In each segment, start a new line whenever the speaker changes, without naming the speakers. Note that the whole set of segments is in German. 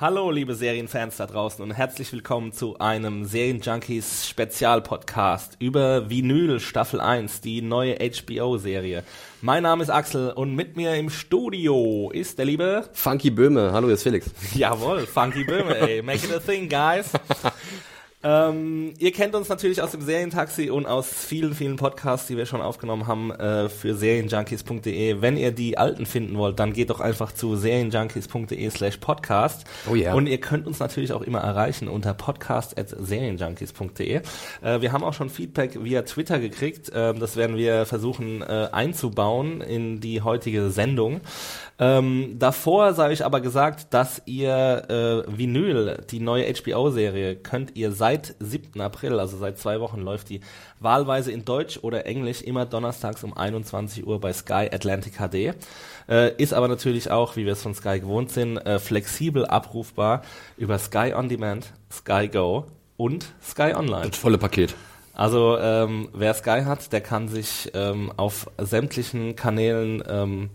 Hallo, liebe Serienfans da draußen und herzlich willkommen zu einem Serienjunkies Spezialpodcast über Vinyl Staffel 1, die neue HBO-Serie. Mein Name ist Axel und mit mir im Studio ist der liebe
Funky Böhme. Hallo, hier ist Felix.
Jawohl, Funky Böhme, ey. Make it a thing, guys. Ähm, ihr kennt uns natürlich aus dem Serientaxi und aus vielen, vielen Podcasts, die wir schon aufgenommen haben äh, für serienjunkies.de. Wenn ihr die alten finden wollt, dann geht doch einfach zu serienjunkies.de slash podcast.
Oh ja.
Und ihr könnt uns natürlich auch immer erreichen unter podcast.serienjunkies.de. Äh, wir haben auch schon Feedback via Twitter gekriegt. Ähm, das werden wir versuchen äh, einzubauen in die heutige Sendung. Ähm, davor sage ich aber gesagt, dass ihr äh, Vinyl, die neue HBO-Serie, könnt ihr seit 7. April, also seit zwei Wochen läuft die, wahlweise in Deutsch oder Englisch immer donnerstags um 21 Uhr bei Sky Atlantic HD. Äh, ist aber natürlich auch, wie wir es von Sky gewohnt sind, äh, flexibel abrufbar über Sky On Demand, Sky Go und Sky Online.
Das volle Paket.
Also ähm, wer Sky hat, der kann sich ähm, auf sämtlichen Kanälen ähm,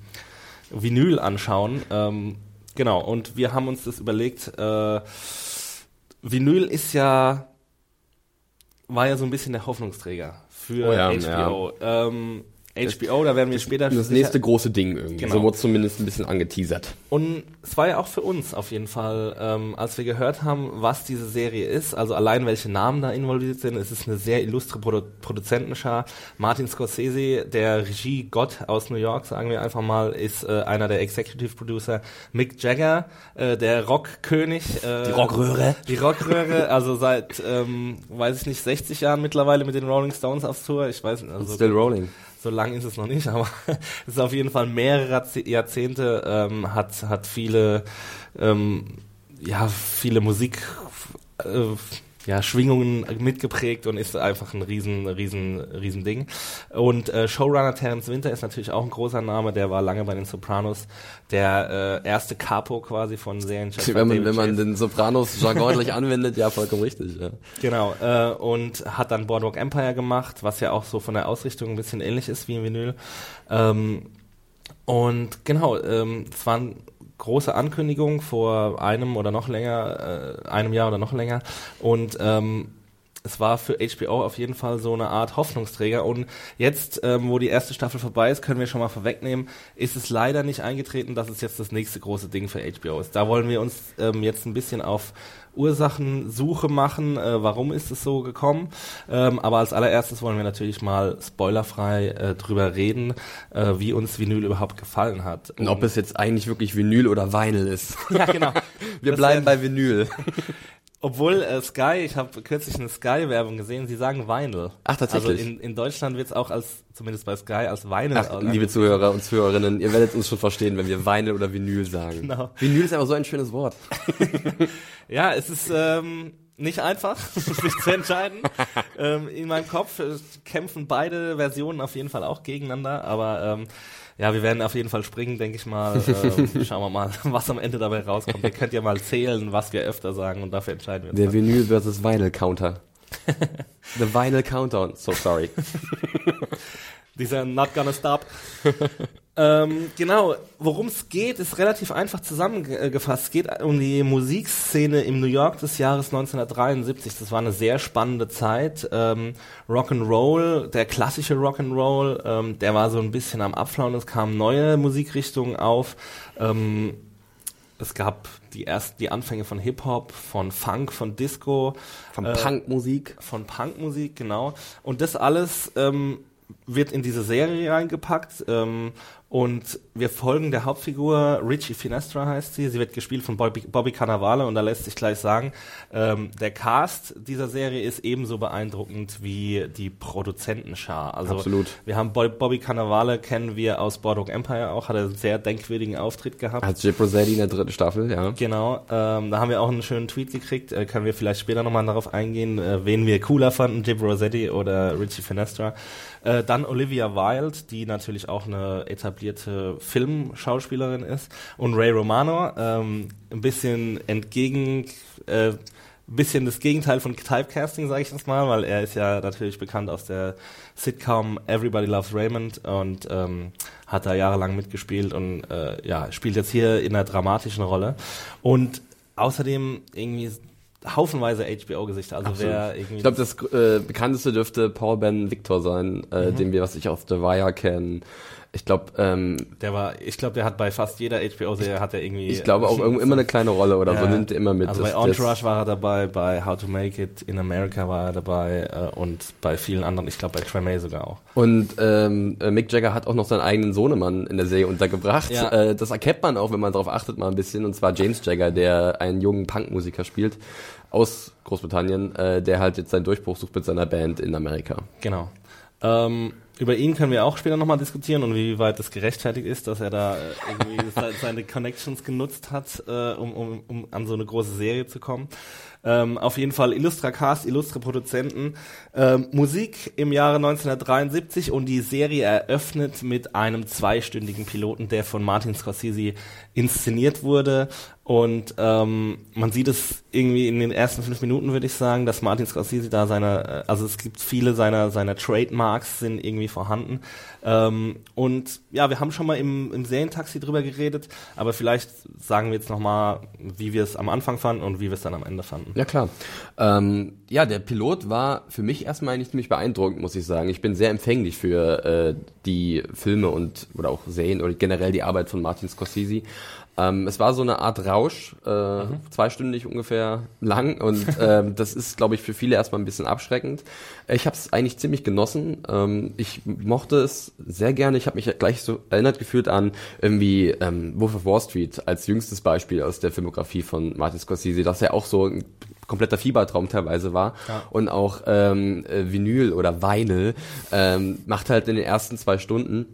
Vinyl anschauen. Ähm, genau, und wir haben uns das überlegt, äh, Vinyl ist ja, war ja so ein bisschen der Hoffnungsträger für
Oh ja,
HBO. Ähm, HBO, da werden wir später
Das nächste große Ding irgendwie.
Genau.
So wurde zumindest ein bisschen angeteasert.
Und es war ja auch für uns auf jeden Fall, ähm, als wir gehört haben, was diese Serie ist, also allein welche Namen da involviert sind. Es ist eine sehr illustre Produ Produzentenschar. Martin Scorsese, der Regie-Gott aus New York, sagen wir einfach mal, ist äh, einer der Executive Producer. Mick Jagger, äh, der Rockkönig. Äh,
Die Rockröhre.
Die Rockröhre, also seit, ähm, weiß ich nicht, 60 Jahren mittlerweile mit den Rolling Stones auf Tour. Ich weiß nicht, also
Still rolling.
so lang ist es noch nicht, aber es ist auf jeden Fall mehrere Jahrze- Jahrzehnte, ähm, hat, hat viele, ähm, ja, viele Musik, äh, ja, Schwingungen mitgeprägt und ist einfach ein riesen, riesen, riesen Ding. Und äh, Showrunner Terence Winter ist natürlich auch ein großer Name, der war lange bei den Sopranos, der äh, erste Capo quasi von Serienchef.
Wenn man, wenn man den Sopranos-Jargon ordentlich anwendet, ja, vollkommen richtig. Ja.
Genau, äh, und hat dann Boardwalk Empire gemacht, was ja auch so von der Ausrichtung ein bisschen ähnlich ist wie in Vinyl. Ähm, und genau, ähm, es war eine große Ankündigung vor einem oder noch länger, äh, einem Jahr oder noch länger. Und ähm, es war für HBO auf jeden Fall so eine Art Hoffnungsträger. Und jetzt, ähm, wo die erste Staffel vorbei ist, können wir schon mal vorwegnehmen, ist es leider nicht eingetreten, dass es jetzt das nächste große Ding für HBO ist. Da wollen wir uns ähm, jetzt ein bisschen auf Ursachensuche machen. Äh, warum ist es so gekommen? Ähm, aber als allererstes wollen wir natürlich mal spoilerfrei äh, drüber reden, äh, wie uns Vinyl überhaupt gefallen hat.
Und ob es jetzt eigentlich wirklich Vinyl oder Vinyl ist.
ja, genau.
Wir
Das
bleiben bei Vinyl.
Obwohl äh, Sky, ich habe kürzlich eine Sky-Werbung gesehen, sie sagen Vinyl.
Ach, tatsächlich?
Also in, in Deutschland wird es auch als, zumindest bei Sky, als Vinyl.
Ach, liebe Zuhörer und Zuhörerinnen, ihr werdet uns schon verstehen, wenn wir Vinyl oder Vinyl sagen.
Genau.
Vinyl ist aber so ein schönes Wort.
Ja, es ist ähm, nicht einfach, sich zu entscheiden. ähm, in meinem Kopf äh, kämpfen beide Versionen auf jeden Fall auch gegeneinander, aber ähm, ja, wir werden auf jeden Fall springen, denke ich mal. Ähm, schauen wir mal, was am Ende dabei rauskommt. Ihr könnt ja mal zählen, was wir öfter sagen und dafür entscheiden wir uns.
Der. Vinyl versus Vinyl Counter. The Vinyl Countdown. So sorry.
Dieser Not Gonna Stop. Ähm, genau, worum es geht, ist relativ einfach zusammengefasst. Es geht um die Musikszene im New York des Jahres 1973. Das war eine sehr spannende Zeit. Ähm, Rock'n'Roll, der klassische Rock'n'Roll, ähm, der war so ein bisschen am Abflauen. Es kamen neue Musikrichtungen auf. Ähm, es gab die ersten, die Anfänge von Hip-Hop, von Funk, von Disco
Von
Äh,
Punkmusik.
von Punkmusik, genau. Und das alles ähm, wird in diese Serie reingepackt. Ähm, Und wir folgen der Hauptfigur, Richie Finestra heißt sie. Sie wird gespielt von Bobby, Bobby Cannavale und da lässt sich gleich sagen, ähm, der Cast dieser Serie ist ebenso beeindruckend wie die Produzentenschar. Also
Absolut.
wir haben Bo Bobby Cannavale, kennen wir aus Boardwalk Empire auch, hat er einen sehr denkwürdigen Auftritt gehabt.
Als Jip Rossetti in der dritten Staffel, ja.
Genau, ähm, da haben wir auch einen schönen Tweet gekriegt, äh, können wir vielleicht später nochmal darauf eingehen, äh, wen wir cooler fanden, Jib Rossetti oder Richie Finestra. Äh, dann Olivia Wilde, die natürlich auch eine etablierte Filmschauspielerin ist. Und Ray Romano, ähm, ein bisschen entgegen, äh, bisschen das Gegenteil von Typecasting, sage ich jetzt mal, weil er ist ja natürlich bekannt aus der Sitcom Everybody Loves Raymond und ähm, hat da jahrelang mitgespielt und äh, ja, spielt jetzt hier in einer dramatischen Rolle. Und außerdem irgendwie haufenweise HBO-Gesichter. Also
Absolut.
wer irgendwie
Ich glaube, das äh, bekannteste dürfte Paul Ben Victor sein, äh,
Mhm.
den wir, was ich aus The Wire kennen. Ich glaube, ähm,
Der war, ich glaube, der hat bei fast jeder HBO-Serie hat er irgendwie.
ich glaube auch irgendwo immer eine kleine Rolle oder so
Ja.
nimmt er immer mit.
Also bei Entourage war er dabei, bei How to Make It in America war er dabei äh, und bei vielen anderen, ich glaube bei Tremay sogar auch.
Und ähm, äh, Mick Jagger hat auch noch seinen eigenen Sohnemann in der Serie untergebracht.
Ja.
Äh, das erkennt man auch, wenn man darauf achtet mal ein bisschen. Und zwar James Jagger, der einen jungen Punkmusiker spielt aus Großbritannien, äh, der halt jetzt seinen Durchbruch sucht mit seiner Band in Amerika.
Genau. Ähm, über ihn können wir auch später nochmal diskutieren und wie weit es gerechtfertigt ist, dass er da äh, irgendwie se- seine Connections genutzt hat, äh, um, um, um an so eine große Serie zu kommen. Ähm, auf jeden Fall Illustra Cast, illustre Produzenten. Ähm, Musik im Jahre 1973 und die Serie eröffnet mit einem zweistündigen Piloten, der von Martin Scorsese inszeniert wurde. Und ähm, man sieht es irgendwie in den ersten fünf Minuten, würde ich sagen, dass Martin Scorsese da seine, äh, also es gibt viele seiner, seiner Trademarks sind irgendwie vorhanden. Ähm, und ja, wir haben schon mal im, im Serientaxi drüber geredet, aber vielleicht sagen wir jetzt nochmal, wie wir es am Anfang fanden und wie wir es dann am Ende fanden.
Ja, klar. Ähm, ja, der Pilot war für mich erstmal eigentlich ziemlich beeindruckend, muss ich sagen. Ich bin sehr empfänglich für äh, die Filme und oder auch Serien oder generell die Arbeit von Martin Scorsese. Ähm, es war so eine Art Rausch, äh, zweistündig ungefähr lang und ähm, das ist, glaube ich, für viele erstmal ein bisschen abschreckend. Ich habe es eigentlich ziemlich genossen. Ähm, ich mochte es sehr gerne. Ich habe mich gleich so erinnert gefühlt an irgendwie ähm, Wolf of Wall Street als jüngstes Beispiel aus der Filmografie von Martin Scorsese, dass er auch so ein kompletter Fiebertraum teilweise war
Ja.
und auch ähm, äh, Vinyl oder Vinyl ähm, macht halt in den ersten zwei Stunden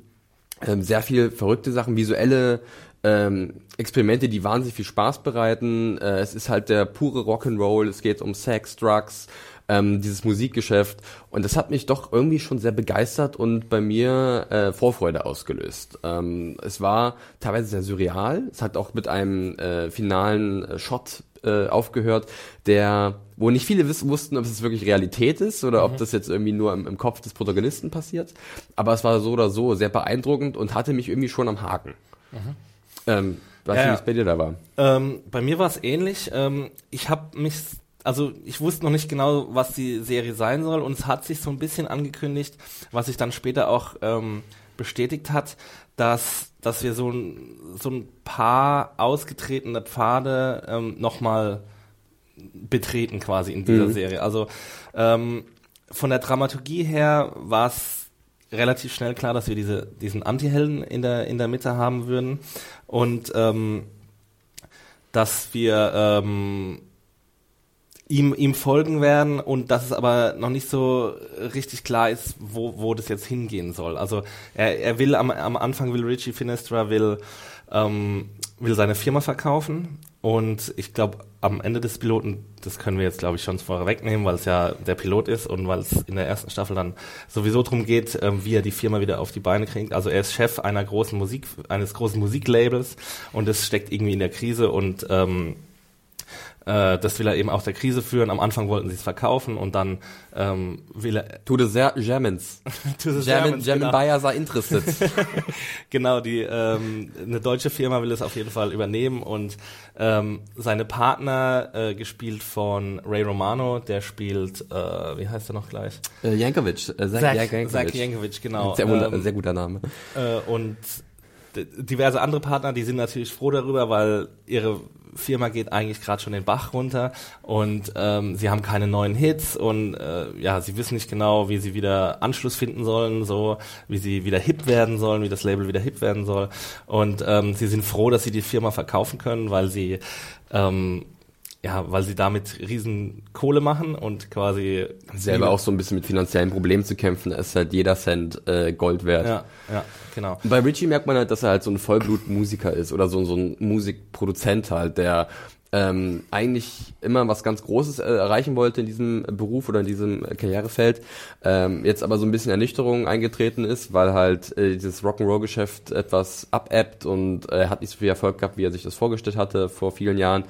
ähm, sehr viel verrückte Sachen, visuelle ähm, Experimente, die wahnsinnig viel Spaß bereiten. Äh, es ist halt der pure Rock'n'Roll, es geht um Sex, Drugs, ähm, dieses Musikgeschäft und das hat mich doch irgendwie schon sehr begeistert und bei mir äh, Vorfreude ausgelöst. Ähm, es war teilweise sehr surreal, es hat auch mit einem äh, finalen äh, Shot äh, aufgehört, der wo nicht viele wissen, wussten, ob es wirklich Realität ist oder ob das jetzt irgendwie nur im, im Kopf des Protagonisten passiert. Aber es war so oder so sehr beeindruckend und hatte mich irgendwie schon am Haken. Ähm, weiß
Ja,
bei dir da war.
Ähm, bei mir war es ähnlich. Ähm, ich habe mich, also ich wusste noch nicht genau, was die Serie sein soll und es hat sich so ein bisschen angekündigt, was sich dann später auch ähm, bestätigt hat, dass, dass wir so ein, so ein paar ausgetretene Pfade ähm, nochmal betreten quasi in dieser
Mhm.
Serie. Also ähm, von der Dramaturgie her war es relativ schnell klar, dass wir diese, diesen Antihelden in der, in der Mitte haben würden und ähm, dass wir ähm, ihm, ihm folgen werden und dass es aber noch nicht so richtig klar ist, wo, wo das jetzt hingehen soll. Also er, er will am, am Anfang will Richie Finestra will, ähm, will seine Firma verkaufen und ich glaube am Ende des Piloten, das können wir jetzt glaube ich schon vorwegnehmen, weil es ja der Pilot ist und weil es in der ersten Staffel dann sowieso darum geht, ähm, wie er die Firma wieder auf die Beine kriegt. Also er ist Chef einer großen Musik, eines großen Musiklabels und es steckt irgendwie in der Krise und ähm, äh, das will er eben auch der Krise führen. Am Anfang wollten sie es verkaufen und dann ähm, will er
To the Zer- Germans.
To the
German,
Germans,
German
genau.
buyers are interested.
Genau, die ähm, eine deutsche Firma will es auf jeden Fall übernehmen und ähm, seine Partner, äh, gespielt von Ray Romano, der spielt, äh, wie heißt er noch gleich?
äh, Jankovic. Äh, Zach,
Zach,
Jankovic.
Zach Jankovic, genau.
Sehr,
Ähm,
sehr guter Name.
äh, und diverse andere Partner, die sind natürlich froh darüber, weil ihre Firma geht eigentlich gerade schon den Bach runter und ähm, sie haben keine neuen Hits und äh, ja, sie wissen nicht genau, wie sie wieder Anschluss finden sollen, so wie sie wieder hip werden sollen, wie das Label wieder hip werden soll. Und ähm, sie sind froh, dass sie die Firma verkaufen können, weil sie ähm, ja, weil sie damit riesen Kohle machen und quasi
selber auch so ein bisschen mit finanziellen Problemen zu kämpfen, ist halt jeder Cent äh, Gold wert.
Ja, ja, genau.
Bei Richie merkt man halt, dass er halt so ein Vollblutmusiker ist oder so, so ein Musikproduzent halt, der ähm, eigentlich immer was ganz Großes äh, erreichen wollte in diesem Beruf oder in diesem Karrierefeld, ähm, jetzt aber so ein bisschen Ernüchterung eingetreten ist, weil halt äh, dieses Rock'n'Roll-Geschäft etwas abebbt und er äh, hat nicht so viel Erfolg gehabt, wie er sich das vorgestellt hatte vor vielen Jahren.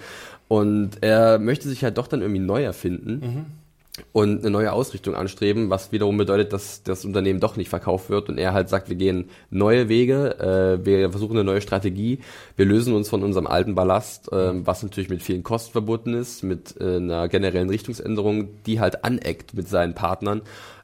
Und er möchte sich halt doch dann irgendwie neu erfinden. Mhm und eine neue Ausrichtung anstreben, was wiederum bedeutet, dass das Unternehmen doch nicht verkauft wird und er halt sagt, wir gehen neue Wege, äh, wir versuchen eine neue Strategie, wir lösen uns von unserem alten Ballast, äh, was natürlich mit vielen Kosten verbunden ist, mit äh, einer generellen Richtungsänderung, die halt aneckt mit seinen Partnern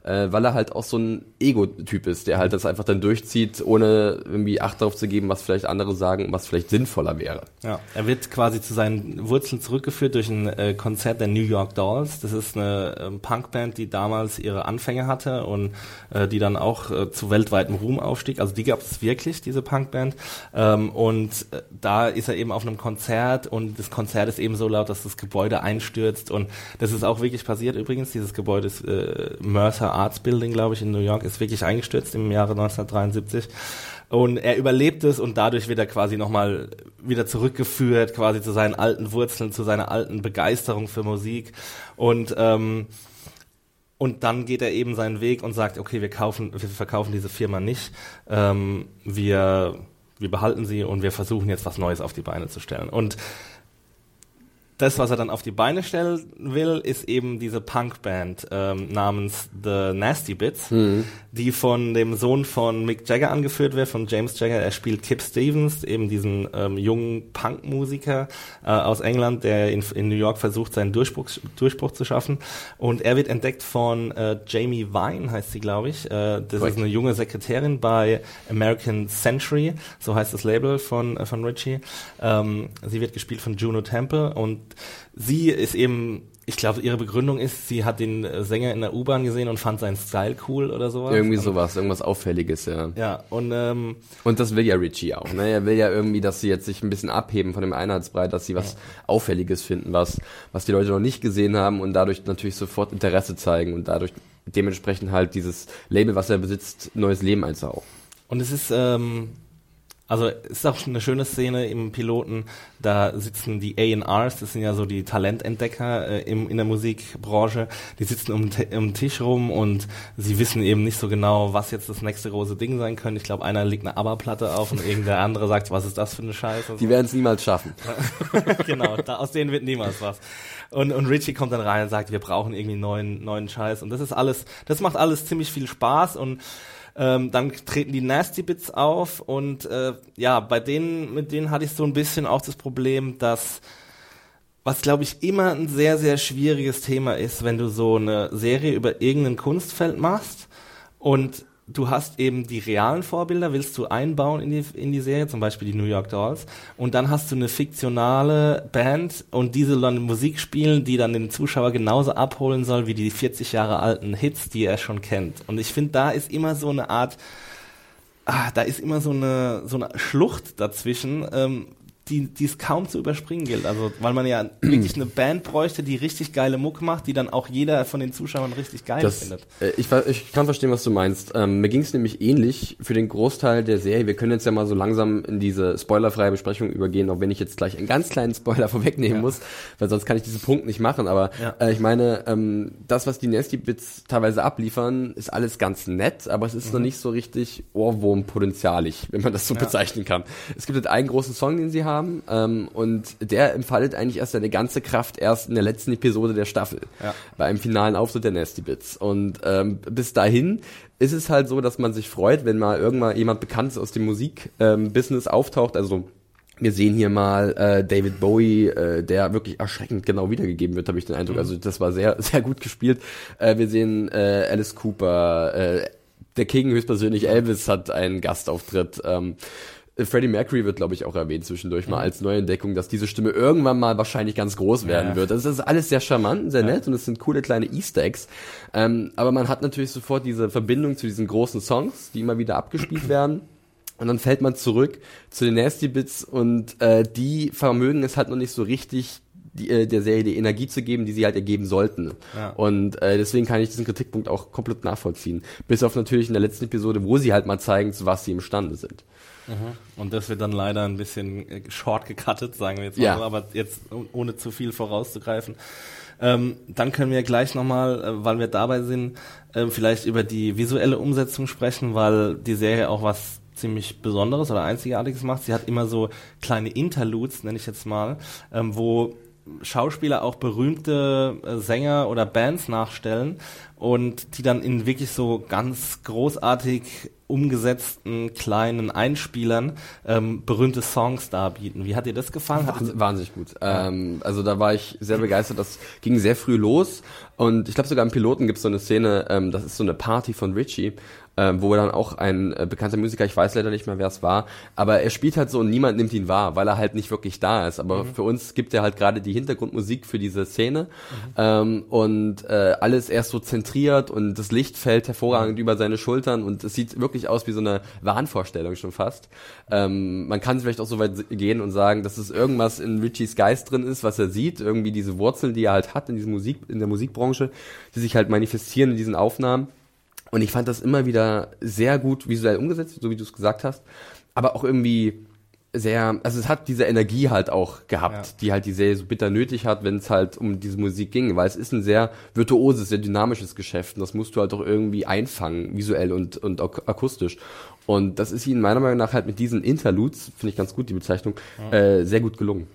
äh, weil er halt auch so ein Ego-Typ ist, der halt das einfach dann durchzieht, ohne irgendwie Acht darauf zu geben, was vielleicht andere sagen, was vielleicht sinnvoller wäre.
Ja, er wird quasi zu seinen Wurzeln zurückgeführt durch ein äh, Konzert der New York Dolls. Das ist eine äh, Punkband, die damals ihre Anfänge hatte und äh, die dann auch äh, zu weltweitem Ruhm aufstieg. Also die gab es wirklich, diese Punkband. Ähm, und äh, da ist er eben auf einem Konzert und das Konzert ist eben so laut, dass das Gebäude einstürzt und das ist auch wirklich passiert übrigens. Dieses Gebäude ist äh, Mercer Arts Building, glaube ich, in New York, ist wirklich eingestürzt im Jahre 1973. Und er überlebt es und dadurch wird er quasi nochmal wieder zurückgeführt, quasi zu seinen alten Wurzeln, zu seiner alten Begeisterung für Musik. Und ähm, und dann geht er eben seinen Weg und sagt, okay, wir kaufen, wir verkaufen diese Firma nicht, ähm, wir, wir behalten sie und wir versuchen jetzt was Neues auf die Beine zu stellen. Und das, was er dann auf die Beine stellen will, ist eben diese Punkband ähm, namens The Nasty Bits, mhm. die von dem Sohn von Mick Jagger angeführt wird, von James Jagger. Er spielt Kip Stevens, eben diesen ähm, jungen Punkmusiker äh, aus England, der in, in, New York versucht, seinen Durchbruch, Durchbruch zu schaffen. Und er wird entdeckt von äh, Jamie Vine, heißt sie, glaube ich. Äh, das Correct. ist eine junge Sekretärin bei American Century, so heißt das Label von, äh, von Richie. Ähm, sie wird gespielt von Juno Temple und sie ist eben, ich glaube, ihre Begründung ist, sie hat den Sänger in der U-Bahn gesehen und fand seinen Style cool oder sowas.
Irgendwie sowas, irgendwas Auffälliges, ja.
Ja, und ähm,
Und das will ja Richie auch, ne? Er will ja irgendwie, dass sie jetzt sich ein bisschen abheben von dem Einheitsbrei, dass sie was ja. Auffälliges finden, was, was die Leute noch nicht gesehen haben und dadurch natürlich sofort Interesse zeigen und dadurch dementsprechend halt dieses Label, was er besitzt, neues Leben einsaugen.
Und es ist, ähm, also es ist auch eine schöne Szene im Piloten, da sitzen die A&Rs, das sind ja so die Talententdecker äh, im, in der Musikbranche, die sitzen um, um Tisch rum und sie wissen eben nicht so genau, was jetzt das nächste große Ding sein könnte. Ich glaube, einer legt eine ABBA-Platte auf und irgendein andere sagt, was ist das für eine Scheiße.
Die werden es niemals schaffen.
genau, da, aus denen wird niemals was. Und, und Richie kommt dann rein und sagt, wir brauchen irgendwie neuen, neuen Scheiß. Und das ist alles, das macht alles ziemlich viel Spaß und ähm, dann treten die Nasty Bits auf und äh, ja, bei denen, mit denen hatte ich so ein bisschen auch das Problem, dass was glaube ich immer ein sehr, sehr schwieriges Thema ist, wenn du so eine Serie über irgendein Kunstfeld machst und du hast eben die realen Vorbilder, willst du einbauen in die, in die Serie, zum Beispiel die New York Dolls, und dann hast du eine fiktionale Band und diese dann Musik spielen, die dann den Zuschauer genauso abholen soll wie die 40 Jahre alten Hits, die er schon kennt. Und ich finde, da ist immer so eine Art, ah, da ist immer so eine, so eine Schlucht dazwischen, ähm, die, die es kaum zu überspringen gilt. Also, weil man ja wirklich eine Band bräuchte, die richtig geile Muck macht, die dann auch jeder von den Zuschauern richtig geil das, findet.
Äh, ich, ich kann verstehen, was du meinst. Ähm, mir ging es nämlich ähnlich für den Großteil der Serie. Wir können jetzt ja mal so langsam in diese spoilerfreie Besprechung übergehen, auch wenn ich jetzt gleich einen ganz kleinen Spoiler vorwegnehmen ja. muss, weil sonst kann ich diesen Punkt nicht machen. Aber ja. äh, ich meine, ähm, das, was die Nasty Bits teilweise abliefern, ist alles ganz nett, aber es ist mhm. noch nicht so richtig Ohrwurmpotenzialig, wenn man das so ja. bezeichnen kann. Es gibt halt einen großen Song, den sie haben haben. Ähm, und der entfaltet eigentlich erst seine ganze Kraft erst in der letzten Episode der Staffel. Ja. Bei einem finalen Auftritt der Nasty Bits. Und ähm, bis dahin ist es halt so, dass man sich freut, wenn mal irgendwann jemand Bekanntes aus dem Musikbusiness ähm, auftaucht. Also wir sehen hier mal äh, David Bowie, äh, der wirklich erschreckend genau wiedergegeben wird, habe ich den Eindruck. Mhm. Also das war sehr, sehr gut gespielt. Äh, wir sehen äh, Alice Cooper, äh, der King höchstpersönlich Elvis hat einen Gastauftritt. Ähm, äh, Freddie Mercury wird, glaube ich, auch erwähnt zwischendurch mhm. mal als Neuentdeckung, dass diese Stimme irgendwann mal wahrscheinlich ganz groß werden ja. wird. Das ist alles sehr charmant, sehr nett und es sind coole kleine Easter Eggs. Ähm, aber man hat natürlich sofort diese Verbindung zu diesen großen Songs, die immer wieder abgespielt werden. Und dann fällt man zurück zu den Nasty Bits und äh, die vermögen es halt noch nicht so richtig die, äh, der Serie die Energie zu geben, die sie halt ergeben sollten. Ja. Und äh, deswegen kann ich diesen Kritikpunkt auch komplett nachvollziehen. Bis auf natürlich in der letzten Episode, wo sie halt mal zeigen, zu was sie imstande sind.
Mhm. Und das wird dann leider ein bisschen äh, short gecuttet, sagen wir jetzt mal ja. aber jetzt ohne zu viel vorauszugreifen. Ähm, dann können wir gleich nochmal, äh, weil wir dabei sind, äh, vielleicht über die visuelle Umsetzung sprechen, weil die Serie auch was ziemlich Besonderes oder Einzigartiges macht. Sie hat immer so kleine Interludes, nenne ich jetzt mal, ähm, wo Schauspieler auch berühmte äh, Sänger oder Bands nachstellen und die dann in wirklich so ganz großartig umgesetzten kleinen Einspielern ähm, berühmte Songs darbieten. Wie hat dir das gefallen?
Wahnsinn, wahnsinnig gut. Ähm, also da war ich sehr begeistert. Das ging sehr früh los und ich glaube sogar im Piloten gibt es so eine Szene, ähm, das ist so eine Party von Richie äh, wo dann auch ein äh, bekannter Musiker, ich weiß leider nicht mehr, wer es war, aber er spielt halt so und niemand nimmt ihn wahr, weil er halt nicht wirklich da ist. Aber mhm. für uns gibt er halt gerade die Hintergrundmusik für diese Szene mhm. ähm, und äh, alles erst so zentriert und das Licht fällt hervorragend mhm. über seine Schultern und es sieht wirklich aus wie so eine Wahnvorstellung schon fast. Ähm, man kann vielleicht auch so weit gehen und sagen, dass es irgendwas in Richies Geist drin ist, was er sieht, irgendwie diese Wurzeln, die er halt hat in diesem Musik, in der Musikbranche, die sich halt manifestieren in diesen Aufnahmen. Und ich fand das immer wieder sehr gut visuell umgesetzt, so wie du es gesagt hast. Aber auch irgendwie sehr, also es hat diese Energie halt auch gehabt, ja. die halt die Serie so bitter nötig hat, wenn es halt um diese Musik ging, weil es ist ein sehr virtuoses, sehr dynamisches Geschäft und das musst du halt auch irgendwie einfangen, visuell und, und akustisch. Und das ist ihnen meiner Meinung nach halt mit diesen Interludes, finde ich ganz gut die Bezeichnung, ja. äh, sehr gut gelungen.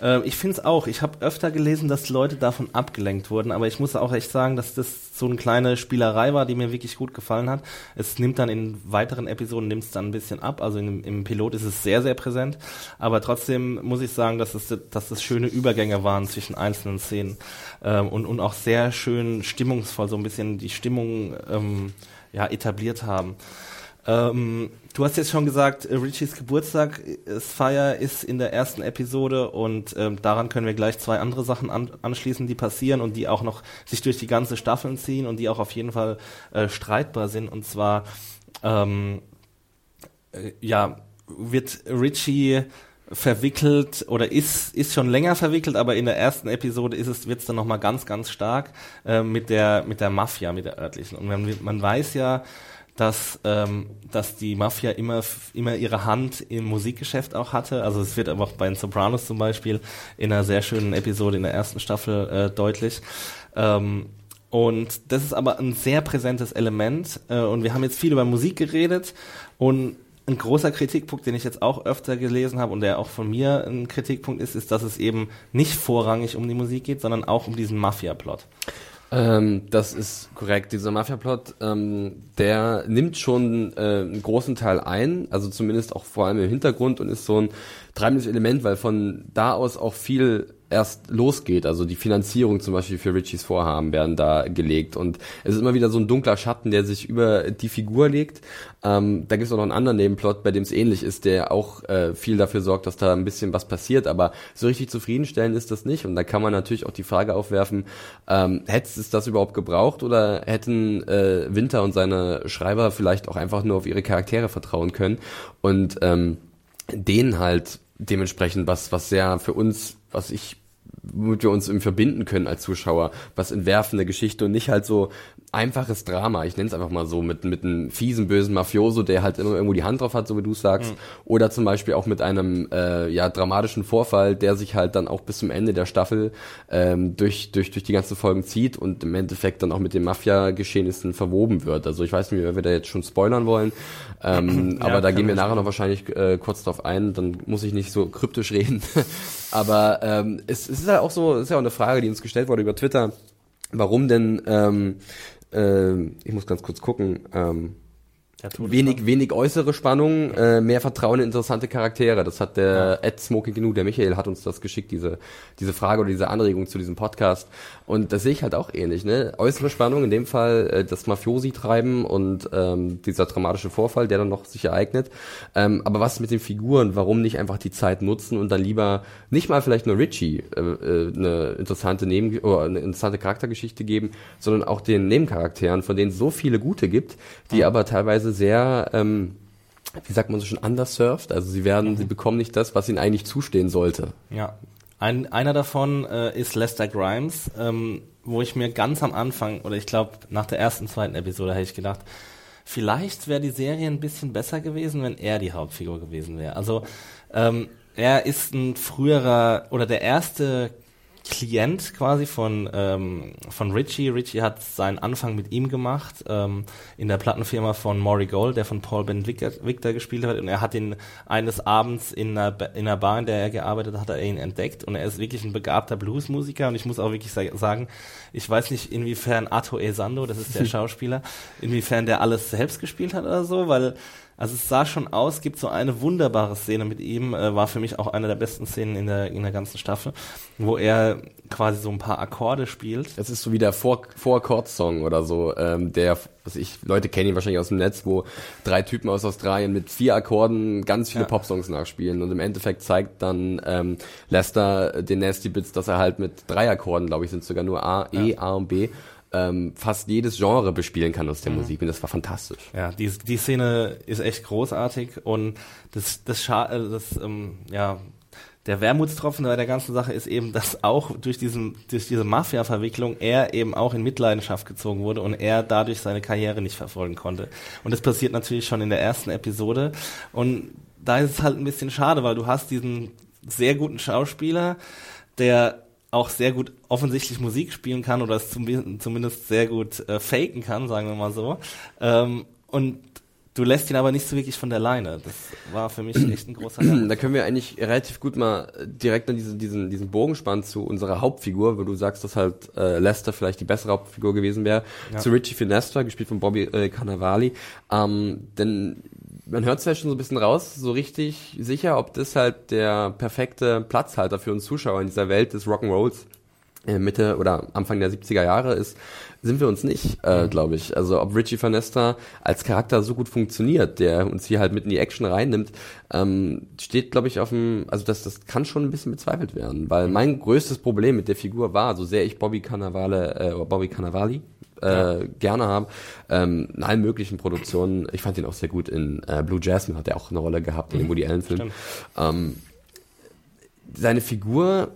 Äh, ich finde es auch. Ich habe öfter gelesen, dass Leute davon abgelenkt wurden, aber ich muss auch echt sagen, dass das so eine kleine Spielerei war, die mir wirklich gut gefallen hat. Es nimmt dann in weiteren Episoden nimmt es dann ein bisschen ab. Also in, im Pilot ist es sehr, sehr präsent. Aber trotzdem muss ich sagen, dass es, dass es schöne Übergänge waren zwischen einzelnen Szenen ähm, und, und auch sehr schön stimmungsvoll, so ein bisschen die Stimmung ähm, ja, etabliert haben. Ähm, du hast jetzt schon gesagt, äh, Richies Geburtstag ist Feier ist in der ersten Episode und ähm, daran können wir gleich zwei andere Sachen an, anschließen, die passieren und die auch noch sich durch die ganze Staffel ziehen und die auch auf jeden Fall äh, streitbar sind. Und zwar ähm, äh, ja wird Richie verwickelt oder ist ist schon länger verwickelt, aber in der ersten Episode ist es wird's dann noch mal ganz ganz stark äh, mit der mit der Mafia, mit der örtlichen. Und man, man weiß ja, dass, ähm, dass die Mafia immer, immer ihre Hand im Musikgeschäft auch hatte. Also es wird aber auch bei den Sopranos zum Beispiel in einer sehr schönen Episode in der ersten Staffel äh, deutlich. Ähm, und das ist aber ein sehr präsentes Element. Äh, und wir haben jetzt viel über Musik geredet und ein großer Kritikpunkt, den ich jetzt auch öfter gelesen habe und der auch von mir ein Kritikpunkt ist, ist, dass es eben nicht vorrangig um die Musik geht, sondern auch um diesen Mafia-Plot.
Ähm, das ist korrekt. Dieser Mafia-Plot, ähm, der nimmt schon äh, einen großen Teil ein, also zumindest auch vor allem im Hintergrund und ist so ein treibendes Element, weil von da aus auch viel erst losgeht. Also die Finanzierung zum Beispiel für Richies Vorhaben werden da gelegt. Und es ist immer wieder so ein dunkler Schatten, der sich über die Figur legt. Ähm, da gibt es auch noch einen anderen Nebenplot, bei dem es ähnlich ist, der auch äh, viel dafür sorgt, dass da ein bisschen was passiert. Aber so richtig zufriedenstellend ist das nicht. Und da kann man natürlich auch die Frage aufwerfen, ähm, hätte es das überhaupt gebraucht oder hätten äh, Winter und seine Schreiber vielleicht auch einfach nur auf ihre Charaktere vertrauen können und ähm, denen halt dementsprechend was, was sehr für uns, was ich womit wir uns irgendwie verbinden können als Zuschauer, was entwerfende Geschichte und nicht halt so einfaches Drama, ich nenne es einfach mal so, mit, mit einem fiesen, bösen Mafioso, der halt immer irgendwo die Hand drauf hat, so wie du sagst, mhm. oder zum Beispiel auch mit einem äh, ja, dramatischen Vorfall, der sich halt dann auch bis zum Ende der Staffel ähm, durch, durch, durch die ganzen Folgen zieht und im Endeffekt dann auch mit den Mafia-Geschehnissen verwoben wird. Also ich weiß nicht, ob wir da jetzt schon spoilern wollen, ähm, ja, aber da gehen wir nachher noch wahrscheinlich äh, kurz drauf ein, dann muss ich nicht so kryptisch reden. aber ähm, es, es ist ja auch so, es ist ja auch eine Frage, die uns gestellt wurde über Twitter, warum denn ähm, äh, ich muss ganz kurz gucken, ähm, wenig, wenig äußere Spannung, äh, mehr Vertrauen in interessante Charaktere. Das hat der ja. Ed Smoking Genug, der Michael hat uns das geschickt, diese, diese Frage oder diese Anregung zu diesem Podcast. Und das sehe ich halt auch ähnlich, ne? Äußere Spannung, in dem Fall äh, das Mafiosi treiben und ähm, dieser dramatische Vorfall, der dann noch sich ereignet. Ähm, aber was mit den Figuren? Warum nicht einfach die Zeit nutzen und dann lieber nicht mal vielleicht nur Richie äh, äh, eine interessante Neben oder eine interessante Charaktergeschichte geben, sondern auch den Nebencharakteren, von denen es so viele gute gibt, die ja. aber teilweise sehr ähm, wie sagt man so schon, underserved. Also sie werden, mhm. sie bekommen nicht das, was ihnen eigentlich zustehen sollte.
Ja, ein, einer davon äh, ist Lester Grimes, ähm, wo ich mir ganz am Anfang, oder ich glaube nach der ersten, zweiten Episode, hätte ich gedacht, vielleicht wäre die Serie ein bisschen besser gewesen, wenn er die Hauptfigur gewesen wäre. Also ähm, er ist ein früherer oder der erste Klient quasi von, ähm, von Richie. Richie hat seinen Anfang mit ihm gemacht ähm, in der Plattenfirma von Maury Gold, der von Paul Ben Victor, Victor gespielt hat. Und er hat ihn eines Abends in einer, in einer Bar, in der er gearbeitet hat, hat er ihn entdeckt. Und er ist wirklich ein begabter Bluesmusiker. Und ich muss auch wirklich sagen, ich weiß nicht, inwiefern Ato Esando, das ist der Schauspieler, inwiefern der alles selbst gespielt hat oder so, weil also es sah schon aus, gibt so eine wunderbare Szene mit ihm, äh, war für mich auch eine der besten Szenen in der, in der ganzen Staffel, wo er quasi so ein paar Akkorde spielt.
Das ist so wie der Vor-Akkord-Song oder so, ähm, der, was ich, Leute kennen ihn wahrscheinlich aus dem Netz, wo drei Typen aus Australien mit vier Akkorden ganz viele ja. Popsongs nachspielen und im Endeffekt zeigt dann ähm, Lester den Nasty Bits, dass er halt mit drei Akkorden, glaube ich, sind sogar nur A, E, ja. A und B ähm, fast jedes Genre bespielen kann aus der mhm. Musik. Und das war fantastisch.
Ja, die, die Szene ist echt großartig und das, das, Scha äh, das ähm, ja, der Wermutstropfen bei der ganzen Sache ist eben, dass auch durch, diesen, durch diese Mafia-Verwicklung er eben auch in Mitleidenschaft gezogen wurde und er dadurch seine Karriere nicht verfolgen konnte. Und das passiert natürlich schon in der ersten Episode. Und da ist es halt ein bisschen schade, weil du hast diesen sehr guten Schauspieler, der auch sehr gut offensichtlich Musik spielen kann oder es zum, zumindest sehr gut äh, faken kann, sagen wir mal so. Ähm, und du lässt ihn aber nicht so wirklich von der Leine. Das war für mich echt ein großer
Dank. Da können wir eigentlich relativ gut mal direkt an diesen, diesen, diesen Bogen spannen zu unserer Hauptfigur, wo du sagst, dass halt äh, Lester vielleicht die bessere Hauptfigur gewesen wäre. Ja. Zu Richie Finestra, gespielt von Bobby äh, Cannavali. Ähm, denn man hört es ja schon so ein bisschen raus, so richtig sicher, ob das halt der perfekte Platzhalter für uns Zuschauer in dieser Welt des Rock'n'Rolls Mitte oder Anfang der 70er Jahre ist, sind wir uns nicht, äh, mhm. glaube ich. Also ob Richie Vanesta als Charakter so gut funktioniert, der uns hier halt mit in die Action reinnimmt, ähm, steht, glaube ich, auf dem, also das, das kann schon ein bisschen bezweifelt werden, weil mein größtes Problem mit der Figur war, so sehr ich Bobby Cannavale, äh, Bobby Cannavali, äh, gerne haben. Ähm, in allen möglichen Produktionen. Ich fand ihn auch sehr gut in äh, Blue Jasmine, hat er auch eine Rolle gehabt in dem mhm. Woody Allen-Film. Ähm, seine Figur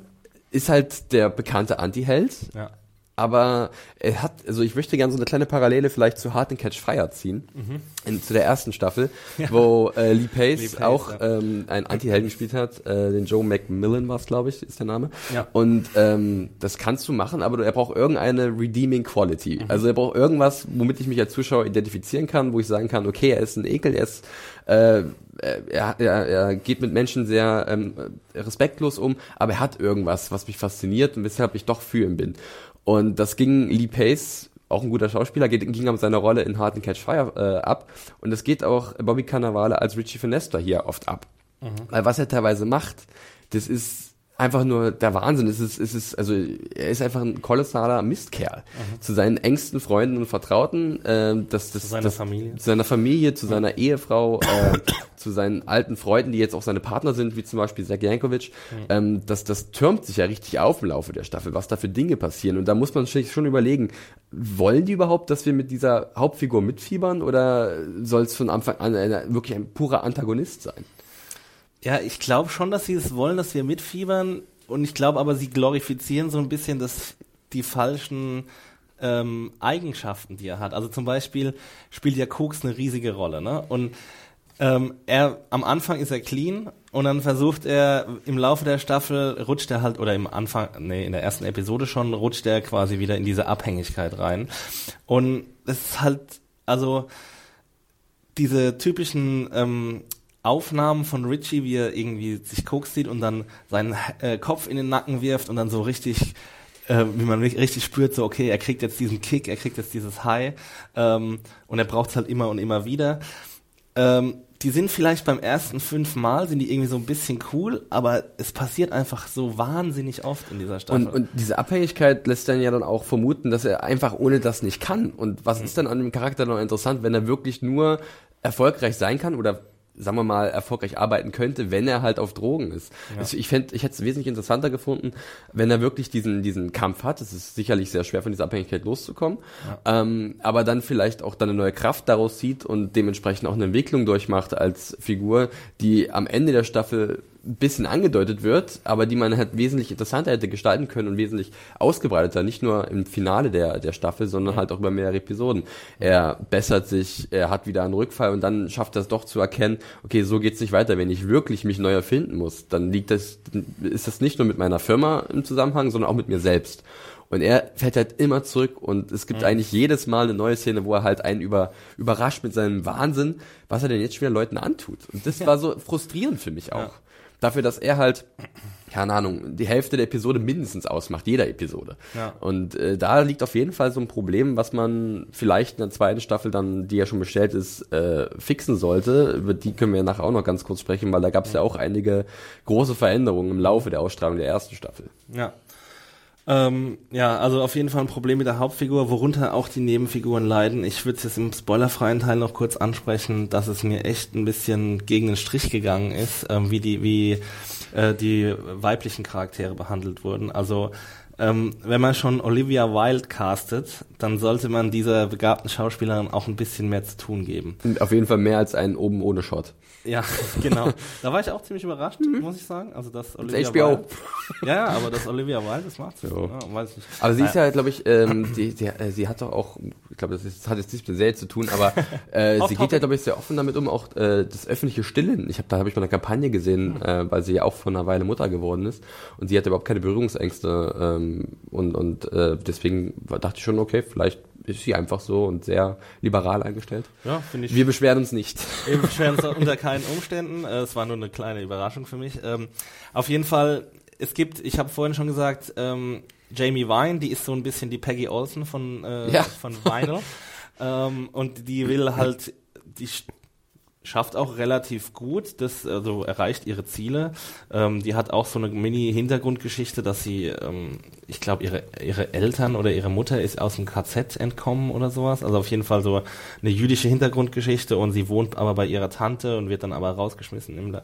ist halt der bekannte Anti-Held. Ja aber er hat, also ich möchte gerne so eine kleine Parallele vielleicht zu Hard and Catch Fire ziehen, mhm. in, zu der ersten Staffel, ja. wo äh, Lee Pace, Lee Pace auch ja. ähm, einen Anti-Helden gespielt hat, äh, den Joe McMillan war es, glaube ich, ist der Name. Ja. Und ähm, das kannst du machen, aber er braucht irgendeine redeeming Quality. Mhm. Also er braucht irgendwas, womit ich mich als Zuschauer identifizieren kann, wo ich sagen kann, okay, er ist ein Ekel, er ist äh, er, er, er geht mit Menschen sehr ähm, respektlos um, aber er hat irgendwas, was mich fasziniert und weshalb ich doch für ihn bin. Und das ging Lee Pace, auch ein guter Schauspieler, geht, ging aber seine Rolle in Hard and Catch Fire äh, ab. Und das geht auch Bobby Cannavale als Richie Finesta hier oft ab. Mhm. Weil was er teilweise macht, das ist einfach nur der Wahnsinn. Es ist, es ist, also er ist einfach ein kolossaler Mistkerl. Mhm. Zu seinen engsten Freunden und Vertrauten, äh, das, das,
zu seiner
das,
Familie,
zu seiner Familie, zu mhm. seiner Ehefrau, äh, zu seinen alten Freunden, die jetzt auch seine Partner sind, wie zum Beispiel Zach Jankovic. Mhm. Ähm, das, das türmt sich ja richtig auf im Laufe der Staffel, was da für Dinge passieren. Und da muss man sich schon überlegen, wollen die überhaupt, dass wir mit dieser Hauptfigur mitfiebern oder soll es von Anfang an ein, wirklich ein purer Antagonist sein?
Ja, ich glaube schon, dass sie es wollen, dass wir mitfiebern. Und ich glaube aber, sie glorifizieren so ein bisschen das, die falschen ähm, Eigenschaften, die er hat. Also zum Beispiel spielt ja Koks eine riesige Rolle. Ne? Und ähm, er am Anfang ist er clean und dann versucht er im Laufe der Staffel rutscht er halt oder im Anfang nee in der ersten Episode schon rutscht er quasi wieder in diese Abhängigkeit rein und es ist halt also diese typischen ähm, Aufnahmen von Richie, wie er irgendwie sich Koks sieht und dann seinen äh, Kopf in den Nacken wirft und dann so richtig äh, wie man richtig spürt, so okay, er kriegt jetzt diesen Kick, er kriegt jetzt dieses High ähm, und er braucht es halt immer und immer wieder. Ähm, die sind vielleicht beim ersten fünf Mal, sind die irgendwie so ein bisschen cool, aber es passiert einfach so wahnsinnig oft in dieser Staffel.
Und, und diese Abhängigkeit lässt dann ja dann auch vermuten, dass er einfach ohne das nicht kann. Und was mhm. ist dann an dem Charakter noch interessant, wenn er wirklich nur erfolgreich sein kann oder sagen wir mal, erfolgreich arbeiten könnte, wenn er halt auf Drogen ist. Ja. Also ich fände, ich hätte es wesentlich interessanter gefunden, wenn er wirklich diesen, diesen Kampf hat. Es ist sicherlich sehr schwer, von dieser Abhängigkeit loszukommen. Ja. Ähm, aber dann vielleicht auch dann eine neue Kraft daraus zieht und dementsprechend auch eine Entwicklung durchmacht als Figur, die am Ende der Staffel ein bisschen angedeutet wird, aber die man halt wesentlich interessanter hätte gestalten können und wesentlich ausgebreiteter, nicht nur im Finale der, der Staffel, sondern halt auch über mehrere Episoden. Er bessert sich, er hat wieder einen Rückfall und dann schafft er es doch zu erkennen, okay, so geht's nicht weiter, wenn ich wirklich mich neu erfinden muss, dann liegt das, ist das nicht nur mit meiner Firma im Zusammenhang, sondern auch mit mir selbst. Und er fällt halt immer zurück und es gibt mhm. eigentlich jedes Mal eine neue Szene, wo er halt einen über, überrascht mit seinem Wahnsinn, was er denn jetzt schon wieder Leuten antut. Und das ja. war so frustrierend für mich auch. Ja dafür, dass er halt, keine Ahnung, die Hälfte der Episode mindestens ausmacht, jeder Episode. Ja. Und äh, da liegt auf jeden Fall so ein Problem, was man vielleicht in der zweiten Staffel dann, die ja schon bestellt ist, äh, fixen sollte. Über die können wir nachher auch noch ganz kurz sprechen, weil da gab es ja auch einige große Veränderungen im Laufe der Ausstrahlung der ersten Staffel.
Ja. Ähm, ja, also auf jeden Fall ein Problem mit der Hauptfigur, worunter auch die Nebenfiguren leiden. Ich würde es jetzt im spoilerfreien Teil noch kurz ansprechen, dass es mir echt ein bisschen gegen den Strich gegangen ist, ähm, wie die, wie äh, die weiblichen Charaktere behandelt wurden. Also ähm, wenn man schon Olivia Wilde castet, dann sollte man dieser begabten Schauspielerin auch ein bisschen mehr zu tun geben.
Auf jeden Fall mehr als einen oben ohne Shot.
Ja, genau. Da war ich auch ziemlich überrascht, mhm. muss ich sagen. Also das
Olivia HBO. Wilde.
Ja, ja, aber das Olivia Wilde, das macht sie. Ja.
weiß nicht. Aber sie ist ja, glaube ich, ähm, die, die, äh, sie hat doch auch, ich glaube, das, ist, hat jetzt nichts mit der Serie zu tun, aber äh, sie geht ja, glaube ich, sehr offen damit um, auch äh, das öffentliche Stillen. Ich habe da habe ich mal eine Kampagne gesehen, mhm. äh, weil sie ja auch vor einer Weile Mutter geworden ist und sie hatte überhaupt keine Berührungsängste ähm, und und äh, deswegen dachte ich schon, okay, vielleicht ist sie einfach so und sehr liberal eingestellt.
Ja, finde ich.
Wir beschweren uns nicht.
Wir beschweren uns unter keinen Umständen. Äh, es war nur eine kleine Überraschung für mich. Ähm, auf jeden Fall, es gibt, ich habe vorhin schon gesagt, ähm, Jamie Vine, die ist so ein bisschen die Peggy Olsen von, äh, ja. von Vinyl. ähm, und die will halt, die schafft auch relativ gut, das also erreicht ihre Ziele. Ähm, die hat auch so eine Mini-Hintergrundgeschichte, dass sie, ähm, ich glaube, ihre ihre Eltern oder ihre Mutter ist aus dem KZ entkommen oder sowas. Also auf jeden Fall so eine jüdische Hintergrundgeschichte und sie wohnt aber bei ihrer Tante und wird dann aber rausgeschmissen im,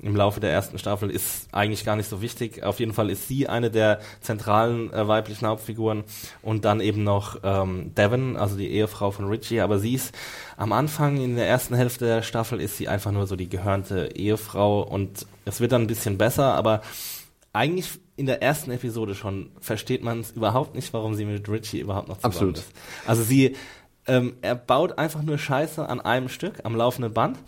im Laufe der ersten Staffel. Ist eigentlich gar nicht so wichtig. Auf jeden Fall ist sie eine der zentralen äh, weiblichen Hauptfiguren und dann eben noch ähm, Devon, also die Ehefrau von Richie. Aber sie ist am Anfang in der ersten Hälfte der Staffel ist sie einfach nur so die gehörnte Ehefrau und es wird dann ein bisschen besser, aber eigentlich in der ersten Episode schon versteht man es überhaupt nicht, warum sie mit Richie überhaupt noch zusammen Absolut. ist. Also sie, ähm, er baut einfach nur Scheiße an einem Stück, am laufenden Band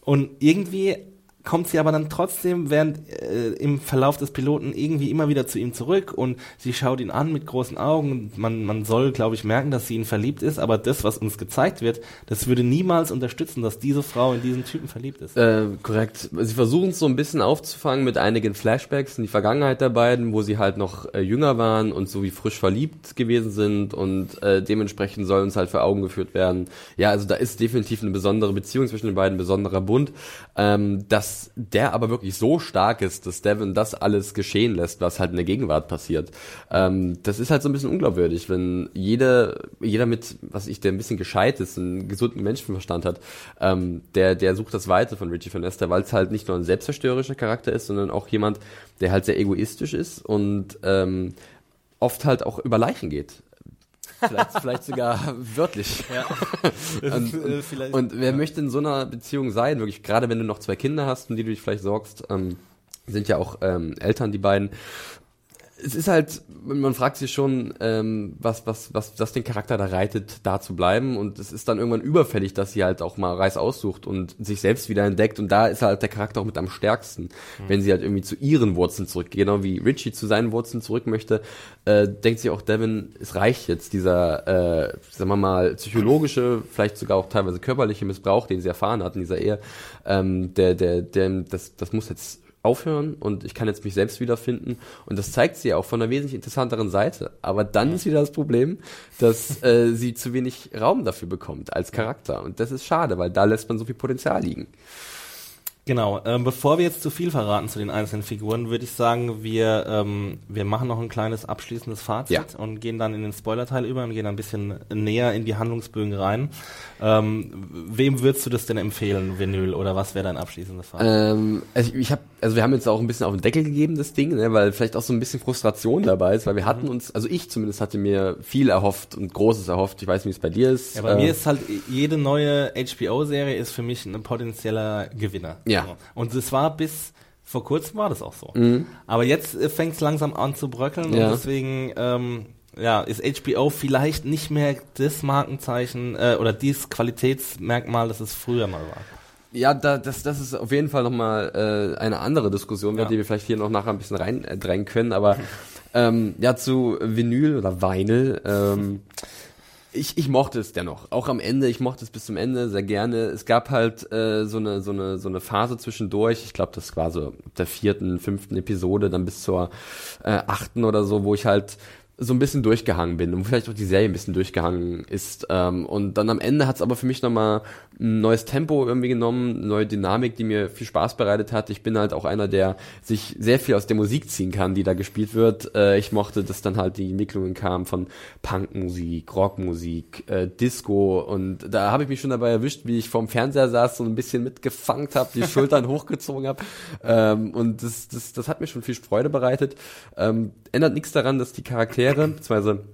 und irgendwie kommt sie aber dann trotzdem während äh, im Verlauf des Piloten irgendwie immer wieder zu ihm zurück und sie schaut ihn an mit großen Augen. Man, man soll, glaube ich, merken, dass sie ihn verliebt ist, aber das, was uns gezeigt wird, das würde niemals unterstützen, dass diese Frau in diesen Typen verliebt ist.
Äh, korrekt. Sie versuchen es so ein bisschen aufzufangen mit einigen Flashbacks in die Vergangenheit der beiden, wo sie halt noch äh, jünger waren und so wie frisch verliebt gewesen sind und äh, dementsprechend soll uns halt vor Augen geführt werden. Ja, also da ist definitiv eine besondere Beziehung zwischen den beiden, besonderer Bund. Ähm, das der aber wirklich so stark ist, dass Devin das alles geschehen lässt, was halt in der Gegenwart passiert. Ähm, das ist halt so ein bisschen unglaubwürdig, wenn jeder, jeder mit, was ich, der ein bisschen gescheit ist, einen gesunden Menschenverstand hat, ähm, der, der sucht das Weite von Richie von Esther, weil es halt nicht nur ein selbstzerstörerischer Charakter ist, sondern auch jemand, der halt sehr egoistisch ist und ähm, oft halt auch über Leichen geht vielleicht, vielleicht sogar wörtlich. Ja. und, und, und, wer ja. möchte in so einer Beziehung sein, wirklich, gerade wenn du noch zwei Kinder hast, um die du dich vielleicht sorgst, ähm, sind ja auch ähm, Eltern, die beiden es ist halt, man fragt sich schon, ähm, was, was, was, was den Charakter da reitet, da zu bleiben. Und es ist dann irgendwann überfällig, dass sie halt auch mal Reis aussucht und sich selbst wieder entdeckt. Und da ist halt der Charakter auch mit am stärksten, mhm. wenn sie halt irgendwie zu ihren Wurzeln zurückgeht. Genau wie Richie zu seinen Wurzeln zurück möchte, äh, denkt sich auch Devin, es reicht jetzt dieser, äh, sagen wir mal, psychologische, vielleicht sogar auch teilweise körperliche Missbrauch, den sie erfahren hat in dieser Ehe. Ähm, der, der, der, das, das muss jetzt aufhören und ich kann jetzt mich selbst wiederfinden. Und das zeigt sie auch von einer wesentlich interessanteren Seite. Aber dann ist wieder das Problem, dass äh, sie zu wenig Raum dafür bekommt als Charakter. Und das ist schade, weil da lässt man so viel Potenzial liegen.
Genau, ähm, bevor wir jetzt zu viel verraten zu den einzelnen Figuren, würde ich sagen, wir, ähm, wir machen noch ein kleines abschließendes Fazit
Ja.
und gehen dann in den Spoiler-Teil über und gehen ein bisschen näher in die Handlungsbögen rein. Ähm, wem würdest du das denn empfehlen, Vinyl, oder was wäre dein abschließendes Fazit?
Ähm, also ich, ich habe, also wir haben jetzt auch ein bisschen auf den Deckel gegeben, das Ding, ne, weil vielleicht auch so ein bisschen Frustration dabei ist, weil wir hatten uns, also ich zumindest hatte mir viel erhofft und Großes erhofft. Ich weiß nicht, wie es bei dir ist.
Ja, bei
Äh,
mir ist halt jede neue HBO-Serie ist für mich ein potenzieller Gewinner.
Ja.
So. Und es war bis vor kurzem war das auch so.
Mhm.
Aber jetzt fängt es langsam an zu bröckeln
Ja.
und deswegen ähm, ja, ist HBO vielleicht nicht mehr das Markenzeichen äh, oder dieses Qualitätsmerkmal, das es früher mal war.
Ja, da, das, das ist auf jeden Fall nochmal äh, eine andere Diskussion,
Ja.
die wir vielleicht hier noch nachher ein bisschen reindrängen können. Aber ähm, ja, zu Vinyl oder Vinyl. Ähm, ich, ich mochte es dennoch. Auch am Ende, ich mochte es bis zum Ende sehr gerne. Es gab halt äh, so, eine, so, eine, so eine Phase zwischendurch, ich glaube, das war so der vierten, fünften Episode, dann bis zur äh, achten oder so, wo ich halt so ein bisschen durchgehangen bin und vielleicht auch die Serie ein bisschen durchgehangen ist. Ähm, und dann am Ende hat es aber für mich nochmal ein neues Tempo irgendwie genommen, neue Dynamik, die mir viel Spaß bereitet hat. Ich bin halt auch einer, der sich sehr viel aus der Musik ziehen kann, die da gespielt wird. Äh, ich mochte, dass dann halt die Entwicklungen kamen von Punkmusik, Rockmusik, äh, Disco und da habe ich mich schon dabei erwischt, wie ich vorm Fernseher saß und ein bisschen mitgefangen habe, die Schultern hochgezogen habe. Ähm, und das, das, das hat mir schon viel Freude bereitet. Ähm, ändert nichts daran, dass die Charaktere, beziehungsweise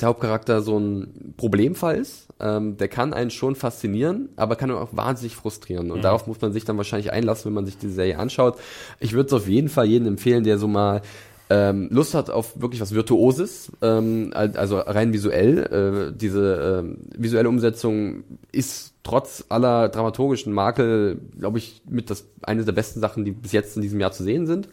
der Hauptcharakter so ein Problemfall ist. Ähm, der kann einen schon faszinieren, aber kann auch wahnsinnig frustrieren. Und darauf muss man sich dann wahrscheinlich einlassen, wenn man sich die Serie anschaut. Ich würde es auf jeden Fall jedem empfehlen, der so mal ähm, Lust hat auf wirklich was Virtuoses, ähm, al- also rein visuell. Äh, diese ähm, visuelle Umsetzung ist trotz aller dramaturgischen Makel, glaube ich, mit das eine der besten Sachen, die bis jetzt in diesem Jahr zu sehen sind.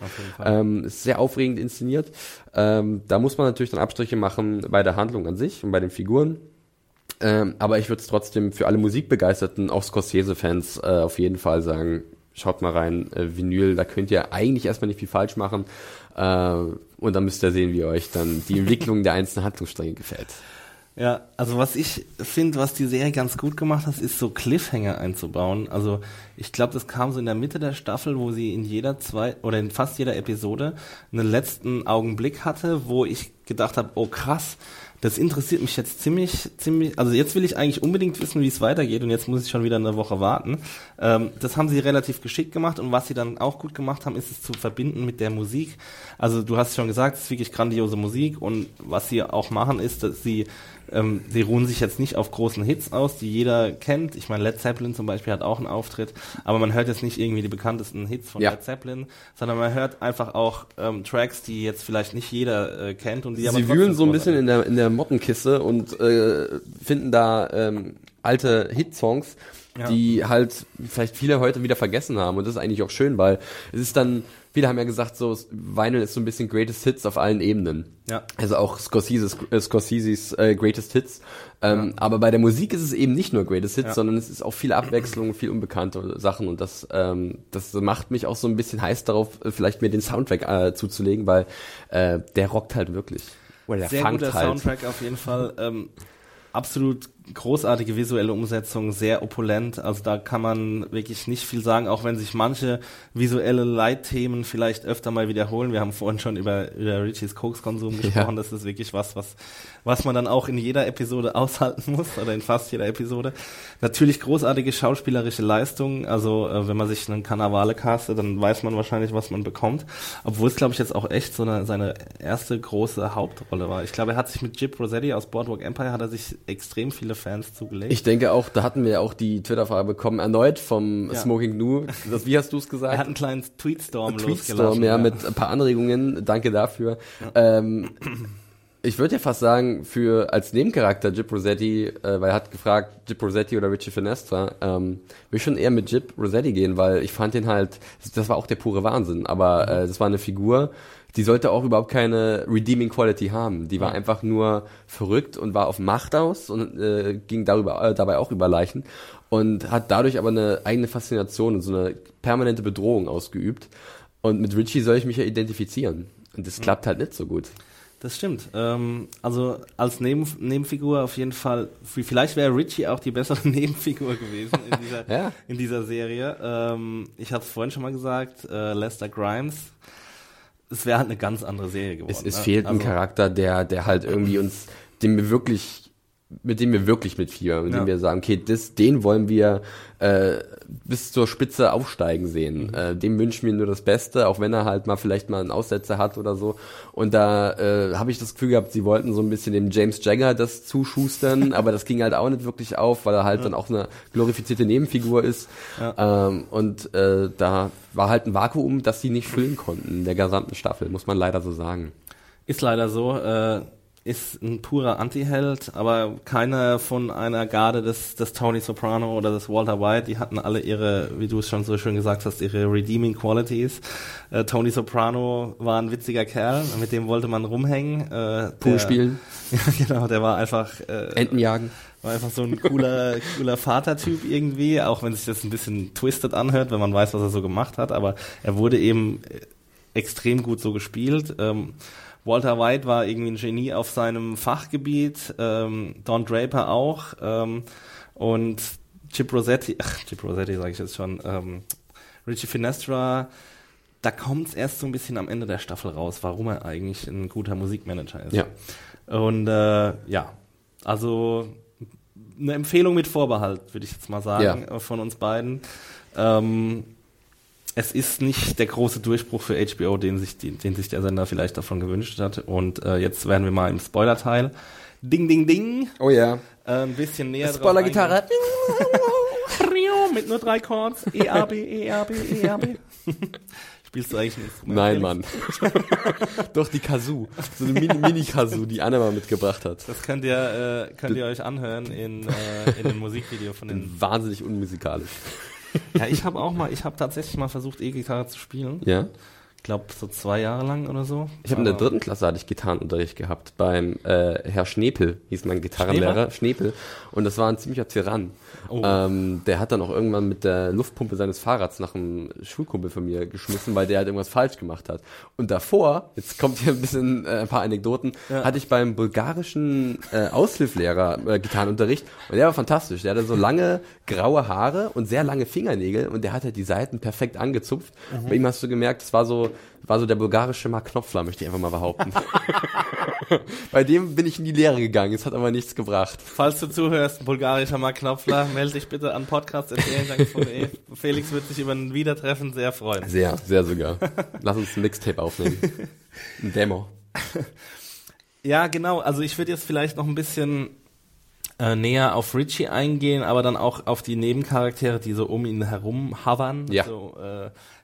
Ähm, ist sehr aufregend inszeniert. Ähm, da muss man natürlich dann Abstriche machen bei der Handlung an sich und bei den Figuren. Ähm, aber ich würde es trotzdem für alle Musikbegeisterten, auch Scorsese-Fans, äh, auf jeden Fall sagen, schaut mal rein, äh, Vinyl, da könnt ihr eigentlich erstmal nicht viel falsch machen. Äh, und dann müsst ihr sehen, wie euch dann die Entwicklung der einzelnen Handlungsstränge gefällt.
Ja, also was ich finde, was die Serie ganz gut gemacht hat, ist so Cliffhanger einzubauen. Also ich glaube, das kam so in der Mitte der Staffel, wo sie in jeder zwei oder in fast jeder Episode einen letzten Augenblick hatte, wo ich gedacht habe, oh krass, das interessiert mich jetzt ziemlich, ziemlich, also jetzt will ich eigentlich unbedingt wissen, wie es weitergeht und jetzt muss ich schon wieder eine Woche warten. Ähm, das haben sie relativ geschickt gemacht und was sie dann auch gut gemacht haben, ist es zu verbinden mit der Musik. Also du hast schon gesagt, es ist wirklich grandiose Musik und was sie auch machen, ist, dass sie ähm, sie ruhen sich jetzt nicht auf großen Hits aus, die jeder kennt. Ich meine, Led Zeppelin zum Beispiel hat auch einen Auftritt, aber man hört jetzt nicht irgendwie die bekanntesten Hits von
Ja.
Led Zeppelin, sondern man hört einfach auch ähm, Tracks, die jetzt vielleicht nicht jeder äh, kennt und die aber
Sie wühlen so ein bisschen in der, in der Mottenkiste und äh, finden da ähm, alte Hitsongs,
Ja.
die halt vielleicht viele heute wieder vergessen haben. Und das ist eigentlich auch schön, weil es ist dann, viele haben ja gesagt, so Vinyl ist so ein bisschen Greatest Hits auf allen Ebenen.
Ja.
Also auch Scorsese's, äh, Scorsese's äh, Greatest Hits. Ähm, Aber bei der Musik ist es eben nicht nur Greatest Hits,
Ja.
sondern es ist auch viel Abwechslung, viel unbekannte Sachen. Und das, ähm, das macht mich auch so ein bisschen heiß darauf, äh, vielleicht mir den Soundtrack äh, zuzulegen, weil äh, der rockt halt wirklich. Oder der
Sehr guter
halt.
Soundtrack auf jeden Fall. Ähm, absolut großartige visuelle Umsetzung, sehr opulent. Also da kann man wirklich nicht viel sagen, auch wenn sich manche visuelle Leitthemen vielleicht öfter mal wiederholen. Wir haben vorhin schon über, über Richies Koks-Konsum gesprochen. Das ist wirklich was, was, was man dann auch in jeder Episode aushalten muss oder in fast jeder Episode. Natürlich großartige schauspielerische Leistung. Also äh, wenn man sich einen Karnavale castet, dann weiß man wahrscheinlich, was man bekommt. Obwohl es, glaube ich, jetzt auch echt so eine, seine erste große Hauptrolle war. Ich glaube, er hat sich mit Jip Rossetti aus Boardwalk Empire hat er sich extrem viele Fans zugelegt.
Ich denke auch, da hatten wir ja auch die Twitter-Frage bekommen, erneut vom
Ja.
Smoking Gnu. Das, wie hast du es gesagt?
er hat einen kleinen Tweetstorm
Tweetstorm,
losgelassen.
ja, mit ein paar Anregungen. Danke dafür. Ähm, ich würde ja fast sagen, für als Nebencharakter Jip Rossetti, äh, weil er hat gefragt, Jip Rossetti oder Richie Finestra, ähm, will ich schon eher mit Jip Rossetti gehen, weil ich fand ihn halt, das war auch der pure Wahnsinn, aber äh, das war eine Figur, die sollte auch überhaupt keine redeeming Quality haben. Die war einfach nur verrückt und war auf Macht aus und äh, ging darüber, äh, dabei auch über Leichen und hat dadurch aber eine eigene Faszination und so eine permanente Bedrohung ausgeübt. Und mit Richie soll ich mich ja identifizieren. Und das klappt halt nicht so gut.
Das stimmt. Ähm, also als Neben Nebenfigur auf jeden Fall, vielleicht wäre Richie auch die bessere Nebenfigur gewesen in dieser, ja. in dieser Serie. Ähm, ich habe es vorhin schon mal gesagt, äh, Lester Grimes. Es wäre halt eine ganz andere Serie geworden.
Es, es ne? fehlt also, ein Charakter, der, der halt irgendwie uns, dem wir wirklich mit dem wir wirklich mitfiebern, mit ja. dem wir sagen, okay, das, den wollen wir äh, bis zur Spitze aufsteigen sehen. Mhm. Äh, dem wünschen wir nur das Beste, auch wenn er halt mal vielleicht mal einen Aussetzer hat oder so. Und da äh, habe ich das Gefühl gehabt, sie wollten so ein bisschen dem James Jagger das zuschustern, aber das ging halt auch nicht wirklich auf, weil er halt ja. dann auch eine glorifizierte Nebenfigur ist. Ja. Ähm, und äh, da war halt ein Vakuum, das sie nicht füllen konnten in der gesamten Staffel, muss man leider so sagen.
Ist leider so. Äh ist ein purer Anti-Held, aber keiner von einer Garde des, des Tony Soprano oder des Walter White, die hatten alle ihre, wie du es schon so schön gesagt hast, ihre redeeming qualities. Äh, Tony Soprano war ein witziger Kerl, mit dem wollte man rumhängen. Äh,
Pool spielen.
ja, genau, der war einfach...
Äh, Enten jagen.
War einfach so ein cooler, cooler Vatertyp irgendwie, auch wenn sich das ein bisschen twisted anhört, wenn man weiß, was er so gemacht hat, aber er wurde eben extrem gut so gespielt. Ähm, Walter White war irgendwie ein Genie auf seinem Fachgebiet, ähm, Don Draper auch ähm, und Chip Rossetti, ach, Chip Rossetti sage ich jetzt schon, ähm, Richie Finestra, da kommt es erst so ein bisschen am Ende der Staffel raus, warum er eigentlich ein guter Musikmanager ist.
Ja.
Und äh, ja, also eine Empfehlung mit Vorbehalt, würde ich jetzt mal sagen, ja. von uns beiden. Ähm, es ist nicht der große Durchbruch für HBO, den sich, den, den sich der Sender vielleicht davon gewünscht hat. Und äh, jetzt werden wir mal im Spoiler-Teil. Ding, ding, ding.
Oh ja.
Äh, ein bisschen näher
Spoiler-Gitarre.
Mit nur drei Chords. E, A, B, E, A, B, E, A, B. Spielst du eigentlich ein Instrument?
Nein, Mann. Doch, die Kazoo. So eine Mini-Kazoo, die Anna mal mitgebracht hat.
Das könnt ihr, äh, könnt ihr euch anhören in, äh, in dem Musikvideo von den...
Wahnsinnig unmusikalisch.
Ja, ich habe auch mal, ich habe tatsächlich mal versucht, E-Gitarre zu spielen.
Ja.
Ich glaube, so zwei Jahre lang oder so.
Ich habe in der dritten Klasse hatte ich Gitarrenunterricht gehabt beim äh, Herr Schnepel, hieß mein Gitarrenlehrer, Schnepel. Und das war ein ziemlicher Tyrann. Oh. Ähm, der hat dann auch irgendwann mit der Luftpumpe seines Fahrrads nach einem Schulkumpel von mir geschmissen, weil der halt irgendwas falsch gemacht hat. Und davor, jetzt kommt hier ein bisschen äh, ein paar Anekdoten, ja. hatte ich beim bulgarischen äh, Aushilflehrer äh, Gitarrenunterricht und der war fantastisch. Der hatte so lange graue Haare und sehr lange Fingernägel und der hat halt die Seiten perfekt angezupft. Mhm. Bei ihm hast du gemerkt, es war so war so der bulgarische Mark Knopfler, möchte ich einfach mal behaupten. Bei dem bin ich in die Lehre gegangen, es hat aber nichts gebracht.
Falls du zuhörst, bulgarischer Mark Knopfler, melde dich bitte an podcast.de. Felix wird sich über ein Wiedertreffen sehr freuen.
Sehr, sehr sogar. Lass uns ein Mixtape aufnehmen. Ein Demo.
Ja, genau. Also ich würde jetzt vielleicht noch ein bisschen äh, näher auf Richie eingehen, aber dann auch auf die Nebencharaktere, die so um ihn herum hovern,
ja.
so äh,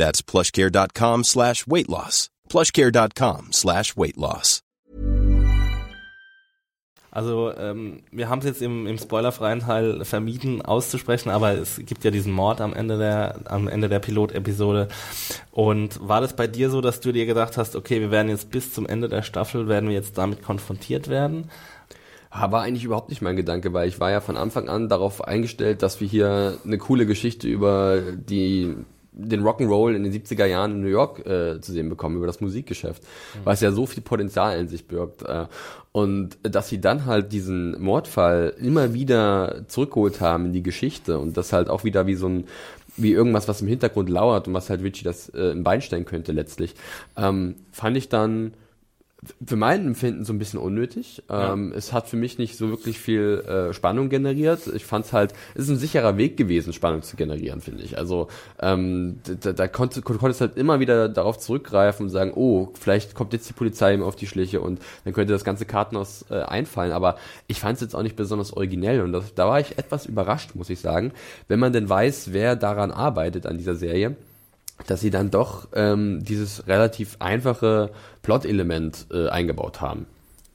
That's plushcare.com slash weight loss. Plushcare.com slash weight loss.
Also, ähm, wir haben es jetzt im, im spoilerfreien Teil vermieden auszusprechen, aber es gibt ja diesen Mord am Ende der, am Ende der Pilotepisode. Und war das bei dir so, dass du dir gedacht hast, okay, wir werden jetzt bis zum Ende der Staffel, werden wir jetzt damit konfrontiert werden?
War eigentlich überhaupt nicht mein Gedanke, weil ich war ja von Anfang an darauf eingestellt, dass wir hier eine coole Geschichte über die den Rock'n'Roll in den 70er Jahren in New York äh, zu sehen bekommen, über das Musikgeschäft, mhm. was ja so viel Potenzial in sich birgt. Äh, und dass sie dann halt diesen Mordfall immer wieder zurückgeholt haben in die Geschichte und das halt auch wieder wie so ein wie irgendwas, was im Hintergrund lauert und was halt Richie das äh, im Bein stellen könnte letztlich, ähm, fand ich dann für mein Empfinden so ein bisschen unnötig. Ja. Ähm, es hat für mich nicht so wirklich viel äh, Spannung generiert. Ich fand es halt, es ist ein sicherer Weg gewesen, Spannung zu generieren, finde ich. Also ähm, da, da konnte, konntest halt immer wieder darauf zurückgreifen und sagen, oh, vielleicht kommt jetzt die Polizei ihm auf die Schliche und dann könnte das ganze Kartenhaus äh, einfallen. Aber ich fand es jetzt auch nicht besonders originell und das, da war ich etwas überrascht, muss ich sagen, wenn man denn weiß, wer daran arbeitet an dieser Serie dass sie dann doch ähm, dieses relativ einfache Plot-Element äh, eingebaut haben.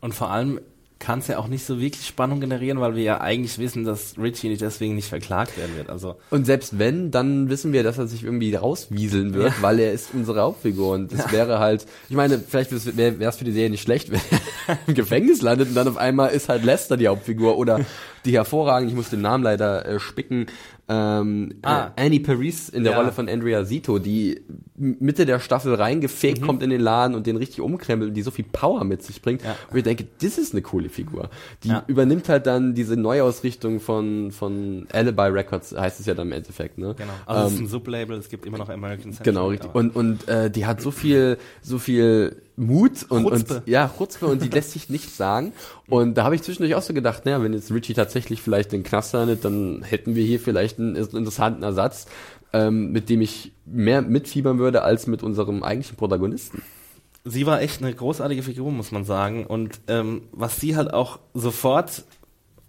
Und vor allem kann es ja auch nicht so wirklich Spannung generieren, weil wir ja eigentlich wissen, dass Richie nicht deswegen nicht verklagt werden wird. Also
und selbst wenn, dann wissen wir, dass er sich irgendwie rauswieseln wird, ja. weil er ist unsere Hauptfigur und es ja. wäre halt, ich meine, vielleicht wäre es für die Serie nicht schlecht, wenn er im Gefängnis landet und dann auf einmal ist halt Lester die Hauptfigur oder die hervorragend, ich muss den Namen leider äh, spicken, ähm, ah. äh, Annie Paris in der ja. Rolle von Andrea Zito, die Mitte der Staffel reingefegt mhm. kommt in den Laden und den richtig umkrempelt und die so viel Power mit sich bringt. Ja. Und ich denke, das ist eine coole Figur. Die ja. übernimmt halt dann diese Neuausrichtung von, von Alibi Records, heißt es ja dann im Endeffekt. Ne?
Genau. Also ähm, es ist ein Sublabel, es gibt immer noch American
Century. Genau, richtig. Und, und äh, die hat so viel, so viel Mut und, und ja, Chutzpe und die lässt sich nichts sagen. Und da habe ich zwischendurch auch so gedacht, naja, wenn jetzt Richie tatsächlich vielleicht den Knast landet, dann hätten wir hier vielleicht einen interessanten Ersatz, ähm, mit dem ich mehr mitfiebern würde als mit unserem eigentlichen Protagonisten.
Sie war echt eine großartige Figur, muss man sagen. Und ähm, was sie halt auch sofort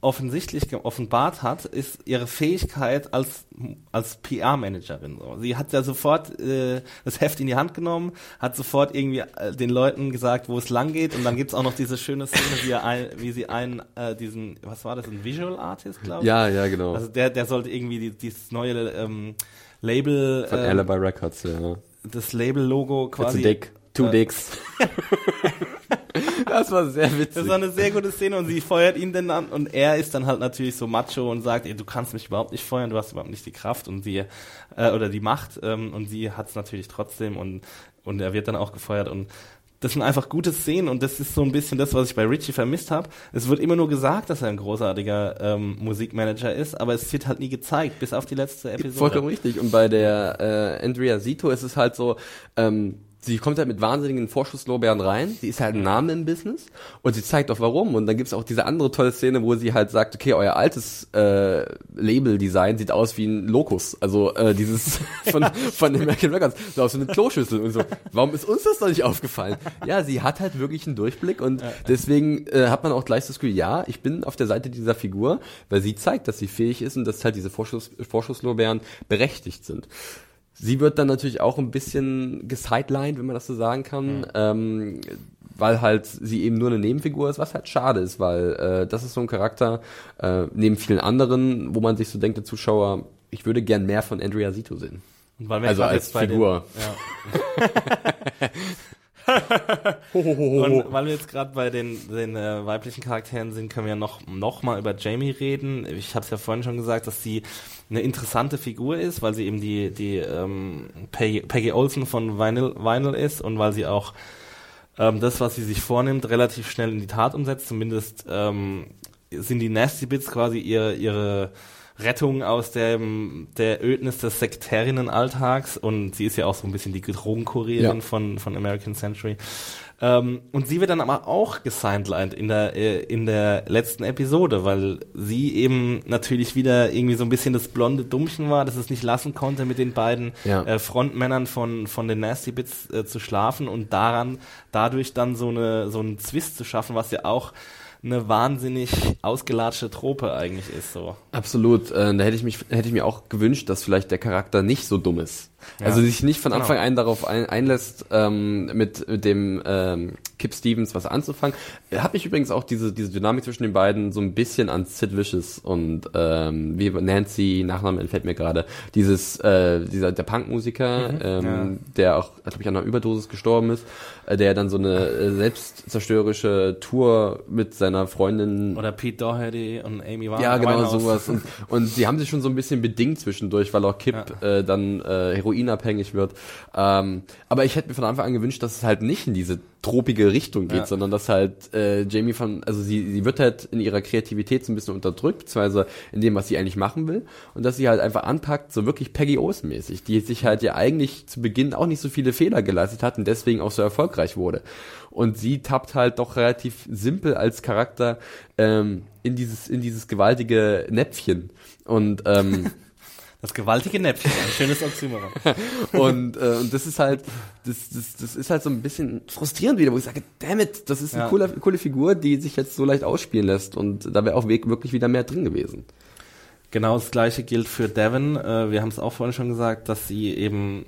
offensichtlich offenbart hat, ist ihre Fähigkeit als, als PR-Managerin. So. Sie hat ja sofort äh, das Heft in die Hand genommen, hat sofort irgendwie äh, den Leuten gesagt, wo es lang geht und dann gibt's auch noch diese schöne Szene, wie, ein, wie sie einen, äh, diesen, was war das, ein Visual Artist, glaube ich?
Ja, ja, genau.
Also der, der sollte irgendwie die, dieses neue ähm, Label...
Von äh, Alibi Records, ja.
Das Label-Logo quasi...
Dick. Two äh, dicks. Das war sehr witzig.
Das war eine sehr gute Szene und sie feuert ihn dann an und er ist dann halt natürlich so macho und sagt, ey, du kannst mich überhaupt nicht feuern, du hast überhaupt nicht die Kraft und sie äh, oder die Macht ähm, und sie hat es natürlich trotzdem und und er wird dann auch gefeuert und das sind einfach gute Szenen und das ist so ein bisschen das, was ich bei Richie vermisst habe. Es wird immer nur gesagt, dass er ein großartiger ähm, Musikmanager ist, aber es wird halt nie gezeigt, bis auf die letzte Episode.
Vollkommen richtig. Und bei der äh, Andrea Zito ist es halt so, ähm, sie kommt halt mit wahnsinnigen Vorschusslorbeeren rein. Sie ist halt ein Name im Business und sie zeigt auch warum. Und dann gibt's auch diese andere tolle Szene, wo sie halt sagt, okay, euer altes äh, Label-Design sieht aus wie ein Locus. Also äh, dieses von, von American Records, so aus wie eine Kloschüssel und so. Warum ist uns das noch nicht aufgefallen? Ja, sie hat halt wirklich einen Durchblick und deswegen äh, hat man auch gleich das Gefühl, ja, ich bin auf der Seite dieser Figur, weil sie zeigt, dass sie fähig ist und dass halt diese Vorschuss, Vorschusslorbeeren berechtigt sind. Sie wird dann natürlich auch ein bisschen gesidelined, wenn man das so sagen kann, mhm. ähm, weil halt sie eben nur eine Nebenfigur ist, was halt schade ist, weil äh, das ist so ein Charakter äh, neben vielen anderen, wo man sich so denkt, der Zuschauer, ich würde gern mehr von Andrea Sito sehen. also als Figur. Den, ja.
und weil wir jetzt gerade bei den, den äh, weiblichen Charakteren sind, können wir ja noch, noch mal über Jamie reden. Ich habe es ja vorhin schon gesagt, dass sie eine interessante Figur ist, weil sie eben die, die ähm, Peggy, Peggy Olsen von Vinyl, Vinyl ist und weil sie auch ähm, das, was sie sich vornimmt, relativ schnell in die Tat umsetzt. Zumindest ähm, sind die Nasty Bits quasi ihr, ihre Rettung aus dem, der Ödnis des Sektärinnenalltags und sie ist ja auch so ein bisschen die Drogenkurierin ja. von, von American Century. Ähm, und sie wird dann aber auch gesidelined in der, äh, in der letzten Episode, weil sie eben natürlich wieder irgendwie so ein bisschen das blonde Dummchen war, dass es nicht lassen konnte, mit den beiden ja. äh, Frontmännern von, von den Nasty Bits äh, zu schlafen und daran, dadurch dann so eine, so einen Zwist zu schaffen, was ja auch eine wahnsinnig ausgelatschte Trope eigentlich ist so.
Absolut. Äh, da hätte ich mich hätte ich mir auch gewünscht, dass vielleicht der Charakter nicht so dumm ist. Ja. Also sich nicht von genau. Anfang genau. an darauf ein, einlässt, ähm, mit, mit dem ähm, Kip Stevens was anzufangen. Habe ich übrigens auch diese, diese Dynamik zwischen den beiden so ein bisschen an Sid Vicious und ähm, wie Nancy, Nachname entfällt mir gerade, dieses, äh, dieser der Punkmusiker, mhm, ähm, ja. der auch, glaube ich, an einer Überdosis gestorben ist, äh, der dann so eine äh, selbstzerstörerische Tour mit seiner Freundin
oder Pete Doherty und Amy
Winehouse. Ja, genau sowas. Und, und sie haben sich schon so ein bisschen bedingt zwischendurch, weil auch Kip ja. äh, dann äh, heroinabhängig wird. Ähm, aber ich hätte mir von Anfang an gewünscht, dass es halt nicht in diese tropige Richtung geht, ja. sondern dass halt äh, Jamie von, also sie, sie wird halt in ihrer Kreativität so ein bisschen unterdrückt, beziehungsweise in dem, was sie eigentlich machen will, und dass sie halt einfach anpackt, so wirklich Peggy Olsen mäßig, die sich halt ja eigentlich zu Beginn auch nicht so viele Fehler geleistet hat und deswegen auch so erfolgreich wurde. Und sie tappt halt doch relativ simpel als Charakter ähm, in dieses in dieses gewaltige Näpfchen und ähm,
Das gewaltige Näpfchen, ein schönes Oxymoron.
und, äh, und das ist halt, das, das, das ist halt so ein bisschen frustrierend wieder, wo ich sage, damn it, das ist eine ja. coole, coole Figur, die sich jetzt so leicht ausspielen lässt und da wäre auch wirklich wieder mehr drin gewesen.
Genau das gleiche gilt für Devon. Äh, wir haben es auch vorhin schon gesagt, dass sie eben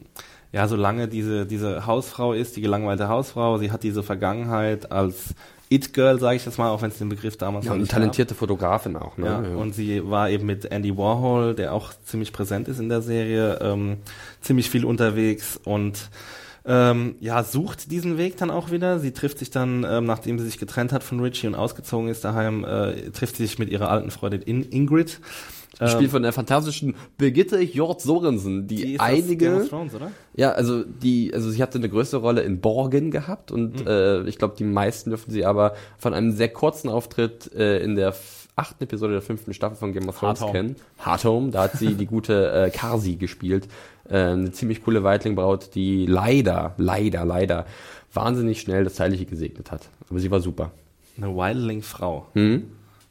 ja, solange diese, diese Hausfrau ist, die gelangweilte Hausfrau, sie hat diese Vergangenheit als It-Girl, sage ich jetzt mal, auch wenn es den Begriff damals
Ja,
noch nicht
talentierte Fotografin auch, ne?
gab. Ja, und sie war eben mit Andy Warhol, der auch ziemlich präsent ist in der Serie, ähm, ziemlich viel unterwegs und ähm, ja, sucht diesen Weg dann auch wieder. Sie trifft sich dann, ähm, nachdem sie sich getrennt hat von Richie und ausgezogen ist daheim, äh, trifft sie sich mit ihrer alten Freundin In Ingrid.
Gespielt von der fantastischen Birgitte Hjort Sorensen, die,
Die
einige
Thrones?
Ja, also die, also sie hatte eine größere Rolle in Borgen gehabt und äh, ich glaube, die meisten dürften sie aber von einem sehr kurzen Auftritt äh, in der achten Episode der fünften Staffel von Game of Thrones
Hard
kennen. Hard Home, da hat sie die gute äh, Karsi gespielt. Äh, eine ziemlich coole Weitling-Braut, die leider, leider, leider wahnsinnig schnell das Zeitliche gesegnet hat. Aber sie war super.
Eine Wildling-Frau.
Hm?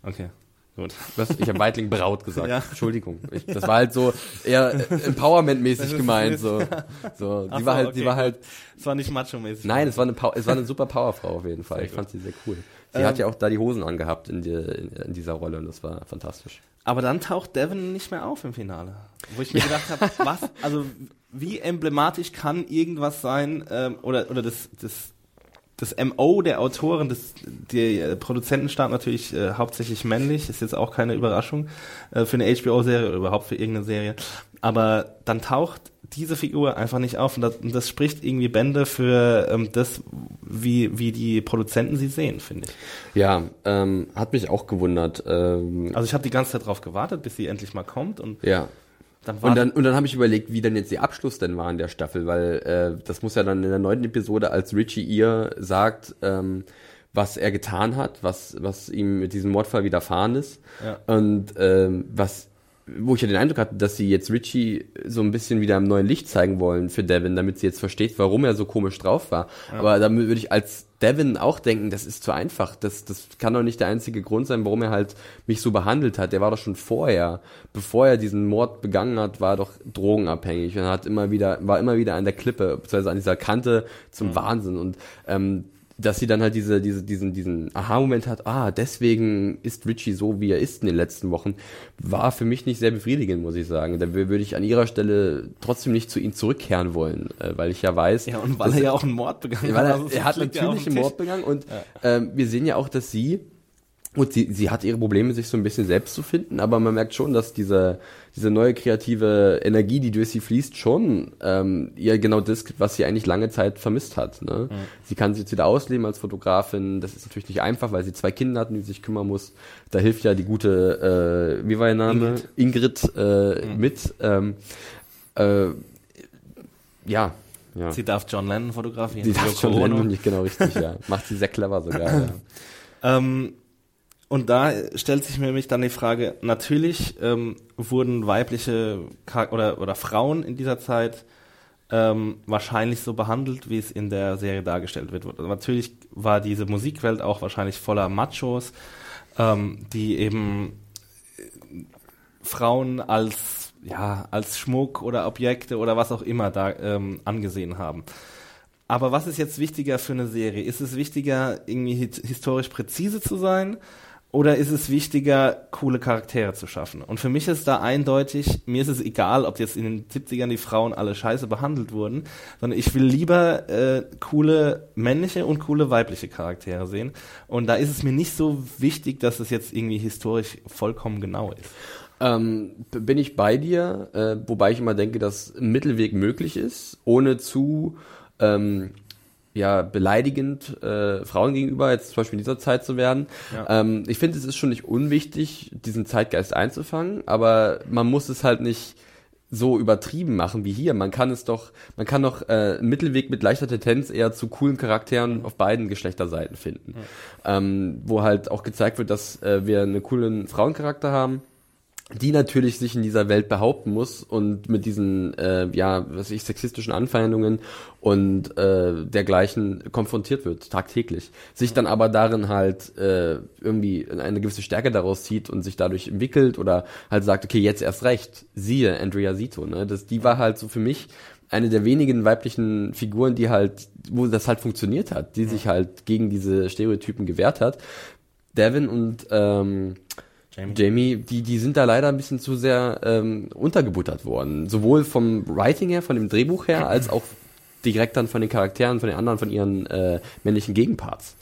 Okay, gut.
Was? Ich habe Weitling Braut gesagt.
Ja.
Entschuldigung. Ich, das war halt so eher äh, Empowerment-mäßig gemeint. So, so.
Ach
Sie war
so,
halt,
okay,
sie war halt
Es war nicht macho-mäßig.
Nein, es war eine, es war eine super Powerfrau auf jeden Fall.
Sehr
ich
gut.
fand sie sehr cool. Sie
Ähm,
hat ja auch da die Hosen angehabt in, die, in, in dieser Rolle und das war fantastisch.
Aber dann taucht Devon nicht mehr auf im Finale. Wo ich mir gedacht habe, was, also wie emblematisch kann irgendwas sein, ähm, oder, oder das, das, das MO der Autoren, das, die äh, Produzentenstab natürlich äh, hauptsächlich männlich, ist jetzt auch keine Überraschung äh, für eine HBO-Serie oder überhaupt für irgendeine Serie. Aber dann taucht diese Figur einfach nicht auf und das, und das spricht irgendwie Bände für ähm, das, wie, wie die Produzenten sie sehen, finde ich.
Ja, ähm, hat mich auch gewundert. Ähm,
Also ich habe die ganze Zeit drauf gewartet, bis sie endlich mal kommt und
ja.
Dann
Und dann, und dann habe ich überlegt, wie denn jetzt der Abschluss denn war in der Staffel, weil äh, das muss ja dann in der neunten Episode, als Richie ihr sagt, ähm, was er getan hat, was, was ihm mit diesem Mordfall widerfahren ist.
Ja.
Und ähm, was wo ich ja den Eindruck hatte, dass sie jetzt Richie so ein bisschen wieder im neuen Licht zeigen wollen für Devin, damit sie jetzt versteht, warum er so komisch drauf war. Aber da würde ich als Devin auch denken, das ist zu einfach. Das, das kann doch nicht der einzige Grund sein, warum er halt mich so behandelt hat. Der war doch schon vorher, bevor er diesen Mord begangen hat, war er doch drogenabhängig und hat immer wieder, war immer wieder an der Klippe, beziehungsweise an dieser Kante zum Wahnsinn. Und ähm, dass sie dann halt diese, diese, diesen, diesen Aha-Moment hat, ah, deswegen ist Richie so, wie er ist in den letzten Wochen, war für mich nicht sehr befriedigend, muss ich sagen. Da wür- würde ich an ihrer Stelle trotzdem nicht zu ihm zurückkehren wollen, äh, weil ich ja weiß,
Ja, und weil er ja auch einen Mord begangen hat.
er,
Also,
er hat
ja
natürlich einen. Mord begangen und ähm, wir sehen ja auch, dass sie und sie, sie hat ihre Probleme, sich so ein bisschen selbst zu finden, aber man merkt schon, dass diese, diese neue kreative Energie, die durch sie fließt, schon ähm, ihr genau das, was sie eigentlich lange Zeit vermisst hat. Ne? Sie kann sich jetzt wieder ausleben als Fotografin. Das ist natürlich nicht einfach, weil sie zwei Kinder hat, um die sie sich kümmern muss. Da hilft ja die gute, äh, wie war ihr Name? Ingrid, äh, mit. Ähm, äh, ja, ja.
Sie darf John Lennon fotografieren.
Die darf
Ono.
Lennon nicht genau richtig, ja. Macht sie sehr clever sogar, ja.
Ähm, und da stellt sich mir nämlich dann die Frage, natürlich ähm, wurden weibliche Char oder, oder Frauen in dieser Zeit ähm, wahrscheinlich so behandelt, wie es in der Serie dargestellt wird. Also natürlich war diese Musikwelt auch wahrscheinlich voller Machos, ähm, die eben äh, Frauen als ja als Schmuck oder Objekte oder was auch immer da ähm, angesehen haben. Aber was ist jetzt wichtiger für eine Serie? Ist es wichtiger, irgendwie historisch präzise zu sein? Oder ist es wichtiger, coole Charaktere zu schaffen? Und für mich ist da eindeutig, mir ist es egal, ob jetzt in den 70ern die Frauen alle scheiße behandelt wurden, sondern ich will lieber äh, coole männliche und coole weibliche Charaktere sehen. Und da ist es mir nicht so wichtig, dass es jetzt irgendwie historisch vollkommen genau ist.
Ähm, bin ich bei dir, äh, wobei ich immer denke, dass Mittelweg möglich ist, ohne zu ähm, ja, beleidigend äh, Frauen gegenüber, jetzt zum Beispiel in dieser Zeit zu werden.
Ja.
Ähm, ich finde, es ist schon nicht unwichtig, diesen Zeitgeist einzufangen, aber man muss es halt nicht so übertrieben machen wie hier. Man kann es doch, man kann doch äh, einen Mittelweg mit leichter Tendenz eher zu coolen Charakteren auf beiden Geschlechterseiten finden. Ähm, wo halt auch gezeigt wird, dass äh, wir einen coolen Frauencharakter haben, die natürlich sich in dieser Welt behaupten muss und mit diesen äh, ja was ich sexistischen Anfeindungen und äh, dergleichen konfrontiert wird tagtäglich. Sich dann aber darin halt äh, irgendwie eine gewisse Stärke daraus zieht und sich dadurch entwickelt oder halt sagt okay jetzt erst recht. Siehe Andrea Sito ne? Das die war halt so für mich eine der wenigen weiblichen Figuren die halt wo das halt funktioniert hat die sich halt gegen diese Stereotypen gewehrt hat. Devin und ähm, Jamie. Jamie, die, die sind da leider ein bisschen zu sehr ähm, untergebuttert worden. Sowohl vom Writing her, von dem Drehbuch her, als auch direkt dann von den Charakteren, von den anderen, von ihren äh, männlichen Gegenparts.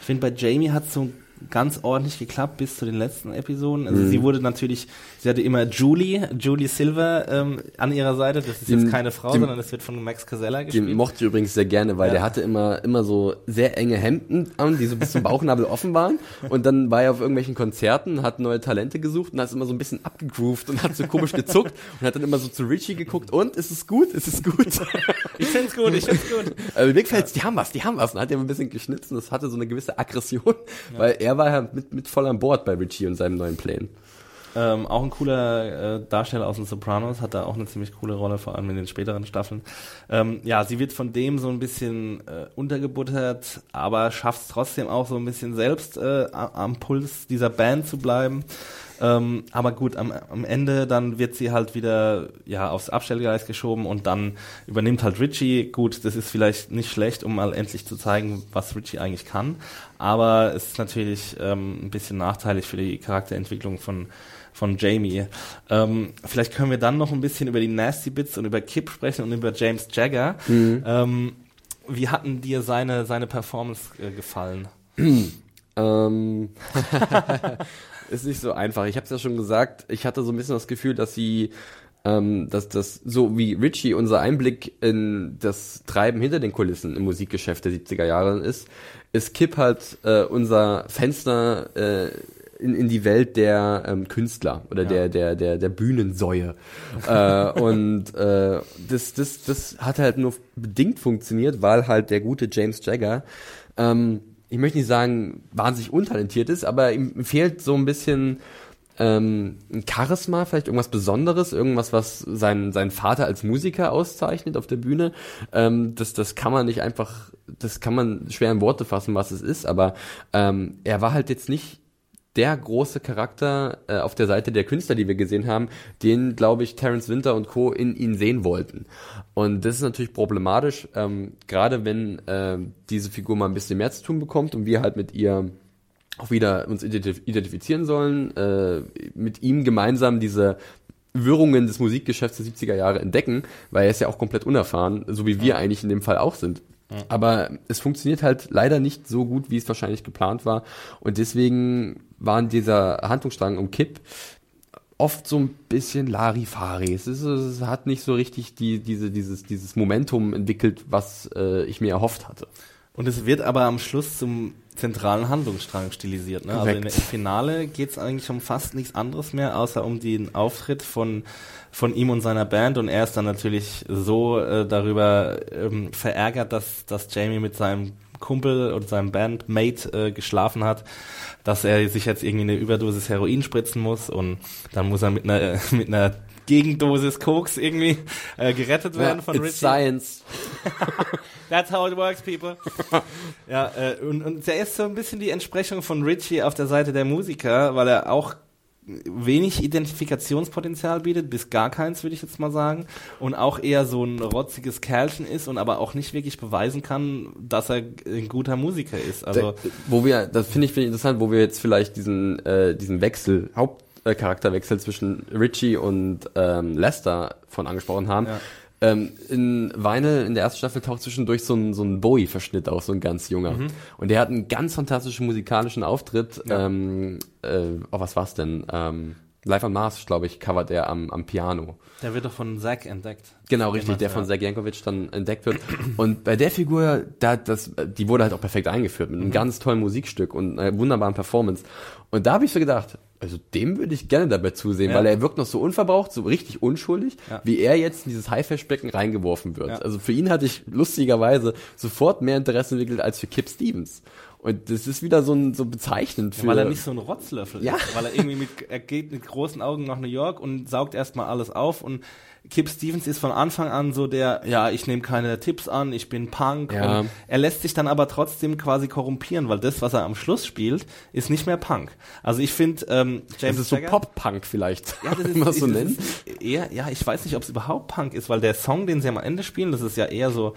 Ich finde, bei Jamie hat so ganz ordentlich geklappt bis zu den letzten Episoden. Also mhm. sie wurde natürlich, sie hatte immer Julie, Julie Silver ähm, an ihrer Seite. Das ist den, jetzt keine Frau, den, sondern das wird von Max Casella gespielt.
Den mochte ich übrigens sehr gerne, weil ja. der hatte immer, immer so sehr enge Hemden an, die so bis zum Bauchnabel offen waren. Und dann war er auf irgendwelchen Konzerten, hat neue Talente gesucht und hat immer so ein bisschen abgegroovt und hat so komisch gezuckt und hat dann immer so zu Richie geguckt und ist es gut? Ist es gut?
ich find's gut, ich find's gut.
Also mir gefällt's, die haben was, die haben was. Und hat ja ein bisschen geschnitzt und das hatte so eine gewisse Aggression, ja. weil er war ja mit, mit voll an Bord bei Richie und seinem neuen Plan.
Ähm, auch ein cooler äh, Darsteller aus den Sopranos, hat da auch eine ziemlich coole Rolle, vor allem in den späteren Staffeln. Ähm, ja, sie wird von dem so ein bisschen äh, untergebuttert, aber schafft es trotzdem auch so ein bisschen selbst äh, am Puls dieser Band zu bleiben. Ähm, aber gut, am, am Ende dann wird sie halt wieder ja aufs Abstellgleis geschoben und dann übernimmt halt Richie. Gut, das ist vielleicht nicht schlecht, um mal endlich zu zeigen, was Richie eigentlich kann. Aber es ist natürlich ähm, ein bisschen nachteilig für die Charakterentwicklung von von Jamie. Ähm, vielleicht können wir dann noch ein bisschen über die Nasty Bits und über Kip sprechen und über James Jagger. Mhm. Ähm, wie hatten dir seine, seine Performance äh, gefallen?
ähm, ist nicht so einfach. Ich habe es ja schon gesagt, ich hatte so ein bisschen das Gefühl, dass sie ähm, dass das so wie Richie unser Einblick in das Treiben hinter den Kulissen im Musikgeschäft der 70er Jahre ist, ist Kip halt äh, unser Fenster äh, in, in die Welt der ähm, Künstler oder ja. der der der der Bühnensäue äh, und äh, das das das hat halt nur bedingt funktioniert, weil halt der gute James Jagger ähm, ich möchte nicht sagen, wahnsinnig untalentiert ist, aber ihm fehlt so ein bisschen ähm, ein Charisma, vielleicht irgendwas Besonderes, irgendwas, was sein, sein Vater als Musiker auszeichnet auf der Bühne. Ähm, das, das kann man nicht einfach, das kann man schwer in Worte fassen, was es ist, aber ähm, er war halt jetzt nicht der große Charakter äh, auf der Seite der Künstler, die wir gesehen haben, den, glaube ich, Terence Winter und Co. in ihn sehen wollten. Und das ist natürlich problematisch, ähm, gerade wenn äh, diese Figur mal ein bisschen mehr zu tun bekommt und wir halt mit ihr auch wieder uns identif identifizieren sollen, äh, mit ihm gemeinsam diese Wirrungen des Musikgeschäfts der 70er Jahre entdecken, weil er ist ja auch komplett unerfahren, so wie wir eigentlich in dem Fall auch sind. Aber es funktioniert halt leider nicht so gut, wie es wahrscheinlich geplant war. Und deswegen waren dieser Handlungsstrang um Kipp oft so ein bisschen Larifari. Es, ist, es hat nicht so richtig die, diese, dieses, dieses Momentum entwickelt, was äh, ich mir erhofft hatte.
Und es wird aber am Schluss zum zentralen Handlungsstrang stilisiert. Ne? Also in, im Finale geht es eigentlich um fast nichts anderes mehr, außer um den Auftritt von, von ihm und seiner Band. Und er ist dann natürlich so äh, darüber ähm, verärgert, dass, dass Jamie mit seinem Kumpel und seinem Bandmate äh, geschlafen hat, dass er sich jetzt irgendwie eine Überdosis Heroin spritzen muss und dann muss er mit einer, äh, mit einer Gegendosis Koks irgendwie äh, gerettet werden ja, von
it's Richie. Science.
That's how it works, people. ja, äh, und, und der ist so ein bisschen die Entsprechung von Richie auf der Seite der Musiker, weil er auch wenig Identifikationspotenzial bietet, bis gar keins, würde ich jetzt mal sagen. Und auch eher so ein rotziges Kerlchen ist und aber auch nicht wirklich beweisen kann, dass er ein guter Musiker ist. Also,
wo wir, das finde ich, find ich interessant, wo wir jetzt vielleicht diesen, äh, diesen Wechsel, Hauptcharakterwechsel zwischen Richie und ähm, Lester von angesprochen haben. Ja ähm, in Vinyl in der ersten Staffel taucht zwischendurch so ein, so ein Bowie-Verschnitt auf, so ein ganz junger. Mhm. Und der hat einen ganz fantastischen musikalischen Auftritt. Ja. Ähm, äh, oh, was war's denn? Ähm, Live on Mars, glaube ich, covert er am, am Piano.
Der wird doch von Zack entdeckt.
Genau, richtig, der von Zack Jankovic dann entdeckt wird. Und bei der Figur, da, das, die wurde halt auch perfekt eingeführt mit einem mhm. ganz tollen Musikstück und einer wunderbaren Performance. Und da habe ich so gedacht, also dem würde ich gerne dabei zusehen, ja. weil er wirkt noch so unverbraucht, so richtig unschuldig, ja. wie er jetzt in dieses Haifischbecken reingeworfen wird. Ja. Also für ihn hatte ich lustigerweise sofort mehr Interesse entwickelt als für Kip Stevens. Und das ist wieder so, ein, so bezeichnend
für. weil er nicht so ein Rotzlöffel ja. ist. Weil er irgendwie mit, er geht mit großen Augen nach New York und saugt erstmal alles auf und Kip Stevens ist von Anfang an so der, ja, ich nehme keine Tipps an, ich bin Punk. Ja. er lässt sich dann aber trotzdem quasi korrumpieren, weil das, was er am Schluss spielt, ist nicht mehr Punk. Also ich finde, ähm,
James Das ist Jagger, so Pop-Punk vielleicht. Ja, das ist, man so.
Eher, ja, ich weiß nicht, ob es überhaupt Punk ist, weil der Song, den sie am Ende spielen, das ist ja eher so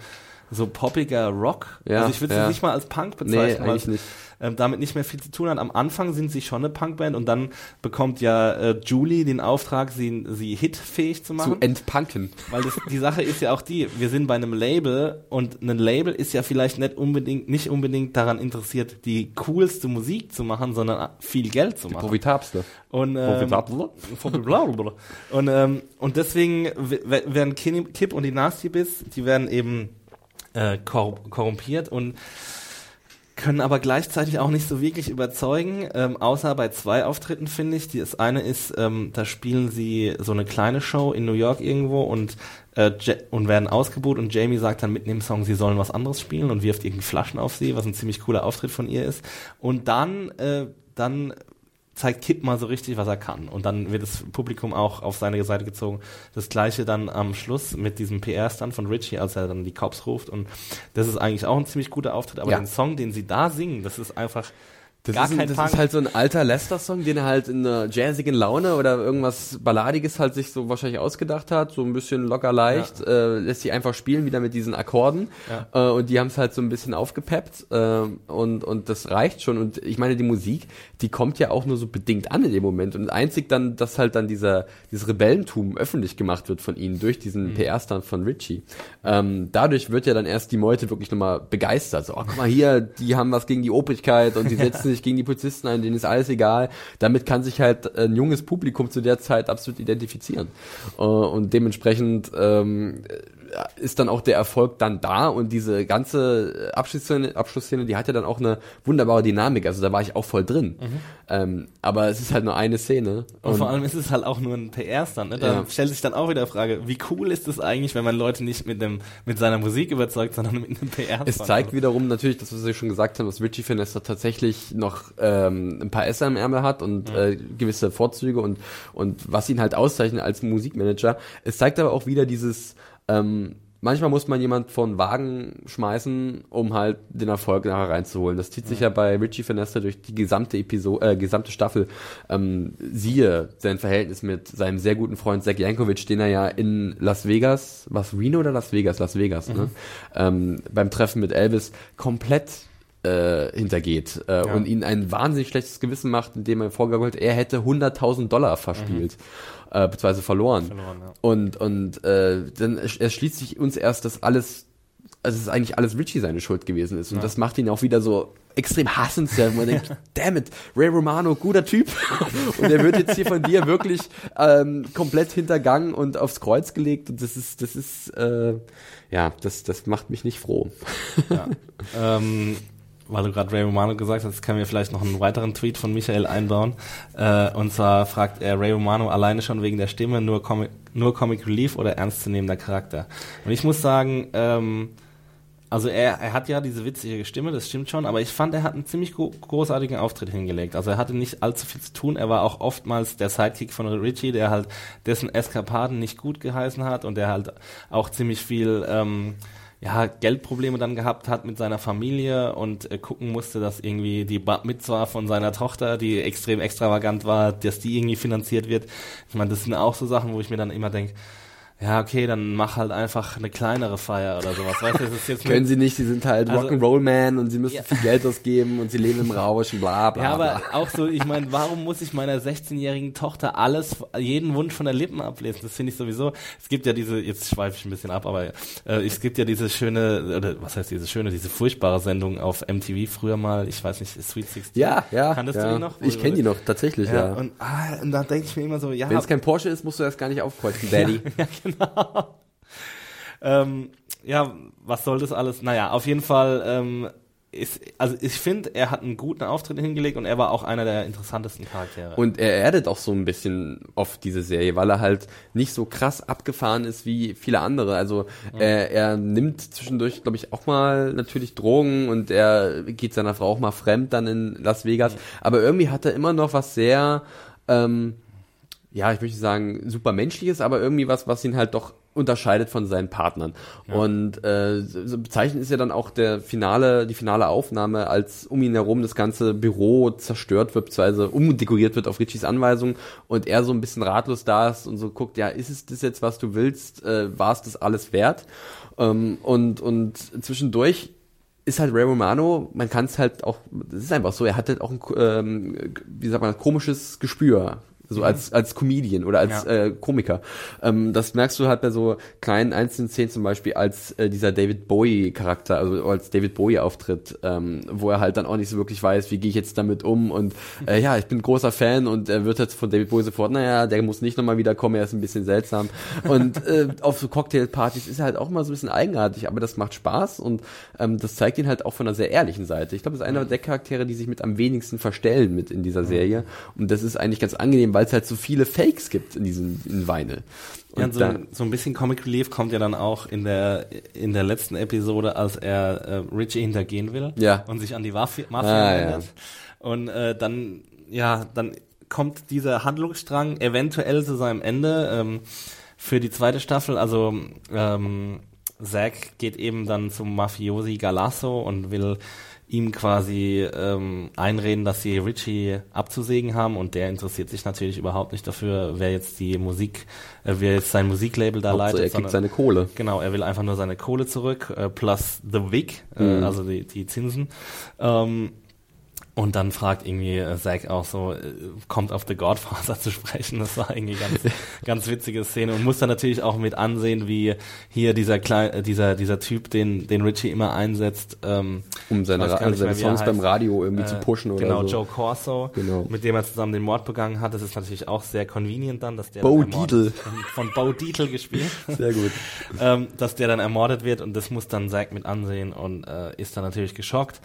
so poppiger Rock.
Ja,
also ich würde
ja.
sie nicht mal als Punk
Nee,
bezeichnen, weil
eigentlich
es
nicht.
ähm, damit nicht mehr viel zu tun hat. Am Anfang sind sie schon eine Punkband und dann bekommt ja äh, Julie den Auftrag, sie, sie hitfähig zu machen.
Zu entpunken.
Weil das, die Sache ist ja auch die, wir sind bei einem Label und ein Label ist ja vielleicht nicht unbedingt, nicht unbedingt daran interessiert, die coolste Musik zu machen, sondern viel Geld zu machen.
Profitabste.
Und, ähm,
Profitabel.
und, ähm, und deswegen werden Kip und die Nasty Biss, die werden eben äh, kor korrumpiert und können aber gleichzeitig auch nicht so wirklich überzeugen, ähm, außer bei zwei Auftritten, finde ich. Die- Das eine ist, ähm, da spielen sie so eine kleine Show in New York irgendwo und, äh, und werden ausgebucht und Jamie sagt dann mitten im Song, sie sollen was anderes spielen und wirft irgendwie Flaschen auf sie, was ein ziemlich cooler Auftritt von ihr ist. Und dann, äh, dann zeigt Kip mal so richtig, was er kann. Und dann wird das Publikum auch auf seine Seite gezogen. Das gleiche dann am Schluss mit diesem PR-Stand von Richie, als er dann die Cops ruft. Und das ist eigentlich auch ein ziemlich guter Auftritt. Aber
Ja.
den Song, den sie da singen, das ist einfach
Das,
gar
ist, ein,
kein
das
Punk.
ist halt so ein alter Lester-Song, den er halt in einer jazzigen Laune oder irgendwas Balladiges halt sich so wahrscheinlich ausgedacht hat, so ein bisschen locker leicht, äh, lässt sie einfach spielen wieder mit diesen Akkorden äh, und die haben es halt so ein bisschen aufgepeppt äh, und, und das reicht schon und ich meine, die Musik, die kommt ja auch nur so bedingt an in dem Moment und einzig dann, dass halt dann dieser, dieses Rebellentum öffentlich gemacht wird von ihnen durch diesen PR-Stand von Richie. Ähm, dadurch wird ja dann erst die Meute wirklich nochmal begeistert. So, oh, guck mal hier, die haben was gegen die Obrigkeit und die setzen sich gegen die Polizisten ein, denen ist alles egal. Damit kann sich halt ein junges Publikum zu der Zeit absolut identifizieren. Äh, und dementsprechend ähm, ist dann auch der Erfolg dann da und diese ganze Abschlussszene, Abschlussszene, die hat ja dann auch eine wunderbare Dynamik. Also da war ich auch voll drin. Ähm, aber es ist halt nur eine Szene.
Und, vor allem ist es halt auch nur ein PR-Stand. Ne? Da
Ja.
stellt sich dann auch wieder die Frage, wie cool ist es eigentlich, wenn man Leute nicht mit dem mit seiner Musik überzeugt, sondern mit einem PR-Stand.
Es zeigt wiederum natürlich, das, was wir schon gesagt haben, dass Richie Finester tatsächlich noch ähm, ein paar Esser im Ärmel hat und äh, gewisse Vorzüge und, und was ihn halt auszeichnet als Musikmanager. Es zeigt aber auch wieder dieses, ähm, manchmal muss man jemand von Wagen schmeißen, um halt den Erfolg nachher reinzuholen. Das zieht sich ja bei Richie Finester durch die gesamte Episode, äh, gesamte Staffel. Ähm, siehe sein Verhältnis mit seinem sehr guten Freund Zach Jankovic, den er ja in Las Vegas, was Reno oder Las Vegas? Las Vegas, ne? Ähm, beim Treffen mit Elvis komplett äh, hintergeht äh, und ihn ein wahnsinnig schlechtes Gewissen macht, indem er vorgegaukelt, er hätte 100.000 Dollar verspielt, äh, beziehungsweise verloren.
Verloren, ja.
Und, und äh, dann ersch- erschließt sich uns erst, dass alles, also es ist eigentlich alles Richie seine Schuld gewesen ist. Und das macht ihn auch wieder so extrem hassenswert. Man denkt, damn it, Ray Romano, guter Typ. und er wird jetzt hier von dir wirklich ähm, komplett hintergangen und aufs Kreuz gelegt. Und das ist, das ist, äh, ja, das, das macht mich nicht froh.
ähm, weil du gerade Ray Romano gesagt hast, können wir vielleicht noch einen weiteren Tweet von Michael einbauen. Äh, und zwar fragt er Ray Romano alleine schon wegen der Stimme nur Comic, nur Comic Relief oder ernstzunehmender Charakter. Und ich muss sagen, ähm, also er, er hat ja diese witzige Stimme, das stimmt schon, aber ich fand, er hat einen ziemlich gro großartigen Auftritt hingelegt. Also er hatte nicht allzu viel zu tun. Er war auch oftmals der Sidekick von Richie, der halt dessen Eskapaden nicht gut geheißen hat und der halt auch ziemlich viel ähm, ja, Geldprobleme dann gehabt hat mit seiner Familie und äh, gucken musste, dass irgendwie die Bar Mitzwa von seiner Tochter, die extrem extravagant war, dass die irgendwie finanziert wird. Ich meine, das sind auch so Sachen, wo ich mir dann immer denke, ja, okay, dann mach halt einfach eine kleinere Feier oder sowas. Weißt du, das ist jetzt
Können sie nicht, sie sind halt
Also-
Rock'n'Roll Man und sie müssen
Ja.
viel Geld ausgeben und sie leben im Rausch und bla bla
Ja, aber
bla.
auch so, ich meine, warum muss ich meiner 16-jährigen Tochter alles, jeden Wunsch von der Lippen ablesen? Das finde ich sowieso. Es gibt ja diese, jetzt schweife ich ein bisschen ab, aber äh, es gibt ja diese schöne, oder was heißt diese schöne, diese furchtbare Sendung auf MTV früher mal, ich weiß nicht, Sweet 16.
Ja, ja.
Kanntest
ja.
du die noch?
Ich kenne die noch, tatsächlich,
Ja,
ja.
Und, ah, und da denke ich mir immer so, ja,
Wenn es kein Porsche ist, musst du das gar nicht aufkreuzen, Daddy.
Ähm, ja, was soll das alles? Naja, auf jeden Fall, ähm, ist, also ich finde, er hat einen guten Auftritt hingelegt und er war auch einer der interessantesten Charaktere.
Und er erdet auch so ein bisschen oft diese Serie, weil er halt nicht so krass abgefahren ist wie viele andere. Also er, er nimmt zwischendurch, glaube ich, auch mal natürlich Drogen und er geht seiner Frau auch mal fremd dann in Las Vegas. Aber irgendwie hat er immer noch was sehr, ähm, ja, ich möchte sagen, super menschliches, aber irgendwie was, was ihn halt doch unterscheidet von seinen Partnern. Und äh, so bezeichnend ist ja dann auch der finale, die finale Aufnahme, als um ihn herum das ganze Büro zerstört wird, beziehungsweise umdekoriert wird auf Richies Anweisung und er so ein bisschen ratlos da ist und so guckt, ja, ist es das jetzt, was du willst? Äh, War es das alles wert? Ähm, und, und zwischendurch ist halt Ray Romano, man kann es halt auch, das ist einfach so, er hat halt auch ein, ähm, wie sagt man, komisches Gespür. So als, als Comedian oder als
Ja.
äh, Komiker. Ähm, das merkst du halt bei so kleinen einzelnen Szenen zum Beispiel als äh, dieser David Bowie-Charakter, also als David Bowie auftritt, ähm, wo er halt dann auch nicht so wirklich weiß, wie gehe ich jetzt damit um und äh, ja, ich bin großer Fan und er wird jetzt von David Bowie sofort, naja, der muss nicht nochmal wiederkommen, er ist ein bisschen seltsam. Und äh, auf so Cocktailpartys ist er halt auch mal so ein bisschen eigenartig, aber das macht Spaß und ähm, das zeigt ihn halt auch von einer sehr ehrlichen Seite. Ich glaube, das ist einer der Charaktere, die sich mit am wenigsten verstellen mit in dieser Serie und das ist eigentlich ganz angenehm, weil es halt so viele Fakes gibt in diesem in Vinyl. Und
Ja, und so,
da-
so ein bisschen Comic Relief kommt ja dann auch in der in der letzten Episode, als er äh, Richie hintergehen will
Ja.
und sich an die Mafia, Mafia
Ah, ja.
wendet. Und äh, dann, ja, dann kommt dieser Handlungsstrang eventuell zu seinem Ende ähm, für die zweite Staffel. Also ähm, Zack geht eben dann zum Mafiosi Galasso und will ihm quasi ähm, einreden, dass sie Richie abzusägen haben und der interessiert sich natürlich überhaupt nicht dafür, wer jetzt die Musik, äh, wer jetzt sein Musiklabel da
Hauptsache,
leitet.
er kriegt
sondern-
seine Kohle.
Genau, er will einfach nur seine Kohle zurück, äh, plus the Wig, äh,
Mhm.
also die, die Zinsen. Ähm, und dann fragt irgendwie äh, Zack auch so, äh, kommt auf The Godfather zu sprechen. Das war irgendwie ganz, ganz witzige Szene und muss dann natürlich auch mit ansehen, wie hier dieser kleine, äh, dieser, dieser Typ, den, den Richie immer einsetzt, ähm,
um seine,
nicht
seine Songs beim. Radio irgendwie
äh,
zu pushen oder
genau,
so.
Joe Corso,
Genau.
mit dem er zusammen den Mord begangen hat. Das ist natürlich auch sehr convenient dann, dass der
Bo Dietl.
von, von Bo Dietl gespielt
Sehr gut.
ähm, dass der dann ermordet wird und das muss dann Zack mit ansehen und äh, ist dann natürlich geschockt.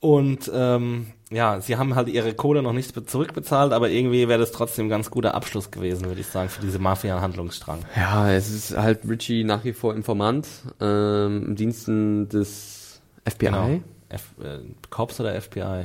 Und ähm, ja, sie haben halt ihre Kohle noch nicht be- zurückbezahlt, aber irgendwie wäre das trotzdem ein ganz guter Abschluss gewesen, würde ich sagen, für diese Mafia-Handlungsstrang.
Ja, es ist halt Richie nach wie vor Informant ähm, im Diensten des FBI.
Genau. F äh, Cops oder FBI?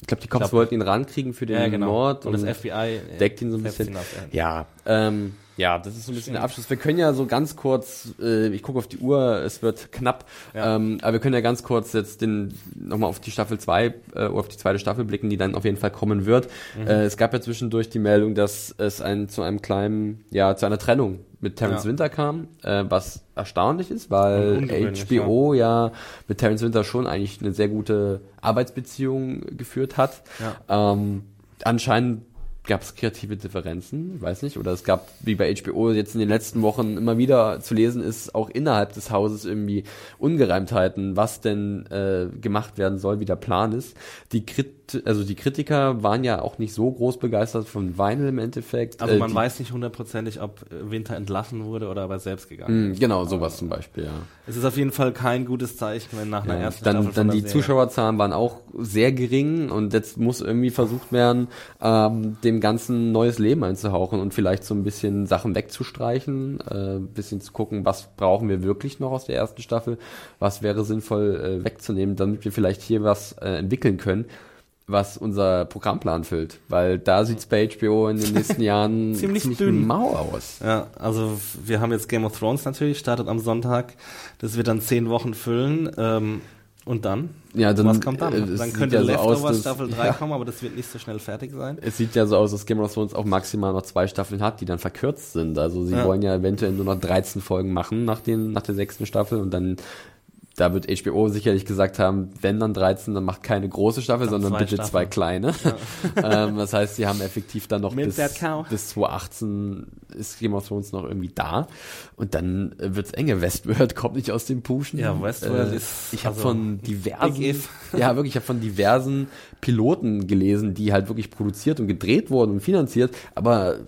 Ich glaube, die Cops
glaub-
wollten ihn rankriegen für den
ja, genau.
Mord
und, das FBI äh,
deckt ihn so ein bisschen.
Ende.
Ja, ähm, ja, das ist so ein bisschen der Abschluss. Wir können ja so ganz kurz, äh, ich gucke auf die Uhr, es wird knapp,
Ja.
ähm, aber wir können ja ganz kurz jetzt den nochmal auf die Staffel 2 äh, oder auf die zweite Staffel blicken, die dann auf jeden Fall kommen wird.
Mhm.
Äh, es gab ja zwischendurch die Meldung, dass es ein, zu einem kleinen, ja, zu einer Trennung mit Terence
Ja.
Winter kam, äh, was erstaunlich ist, weil HBO ja. mit Terence Winter schon eigentlich eine sehr gute Arbeitsbeziehung geführt hat.
Ja.
Ähm, anscheinend gab es kreative Differenzen, weiß nicht, oder es gab, wie bei HBO jetzt in den letzten Wochen immer wieder zu lesen ist, auch innerhalb des Hauses irgendwie Ungereimtheiten, was denn äh, gemacht werden soll, wie der Plan ist. Die Also die Kritiker waren ja auch nicht so groß begeistert von Vinyl im Endeffekt.
Also
Äh,
man
die,
weiß nicht hundertprozentig, ob äh, Winter entlassen wurde oder ob er selbst gegangen
Mh, Genau, sowas zum Beispiel, ja.
Es ist auf jeden Fall kein gutes Zeichen, wenn nach einer
Ja,
ersten
dann
Staffel
dann die
Serie-
Zuschauerzahlen waren auch sehr gering und jetzt muss irgendwie versucht werden, ähm, dem Ganzen neues Leben einzuhauchen und vielleicht so ein bisschen Sachen wegzustreichen, äh, ein bisschen zu gucken, was brauchen wir wirklich noch aus der ersten Staffel, was wäre sinnvoll äh, wegzunehmen, damit wir vielleicht hier was äh, entwickeln können was unser Programmplan füllt, weil da sieht's bei HBO in den nächsten Jahren
Ziemlich dünn.
mau aus.
Ja, also wir haben jetzt Game of Thrones natürlich, startet am Sonntag. Das wird dann zehn Wochen füllen. Ähm, und dann?
Ja, dann,
Was kommt dann?
äh,
dann könnte
ja so aus,
Leftovers
dass-
Staffel 3
ja.
kommen, aber das wird nicht so schnell fertig sein.
Es sieht ja so aus, dass Game of Thrones auch maximal noch zwei Staffeln hat, die dann verkürzt sind. Also sie
Ja.
wollen ja eventuell nur noch 13 Folgen machen nach, den, nach der sechsten Staffel und dann da wird HBO sicherlich gesagt haben, wenn dann 13, dann macht keine große Staffel,
Dann
sondern
zwei
bitte
Staffeln.
zwei kleine. ähm, das heißt, sie haben effektiv dann noch bis, bis 2018 ist Game of Thrones noch irgendwie da und dann äh, wird's enge. Westworld kommt nicht aus dem Puschen.
Ja, Westworld
äh,
ist-
Ich habe
also,
von diversen ja, wirklich, ich habe von diversen Piloten gelesen, die halt wirklich produziert und gedreht wurden und finanziert, aber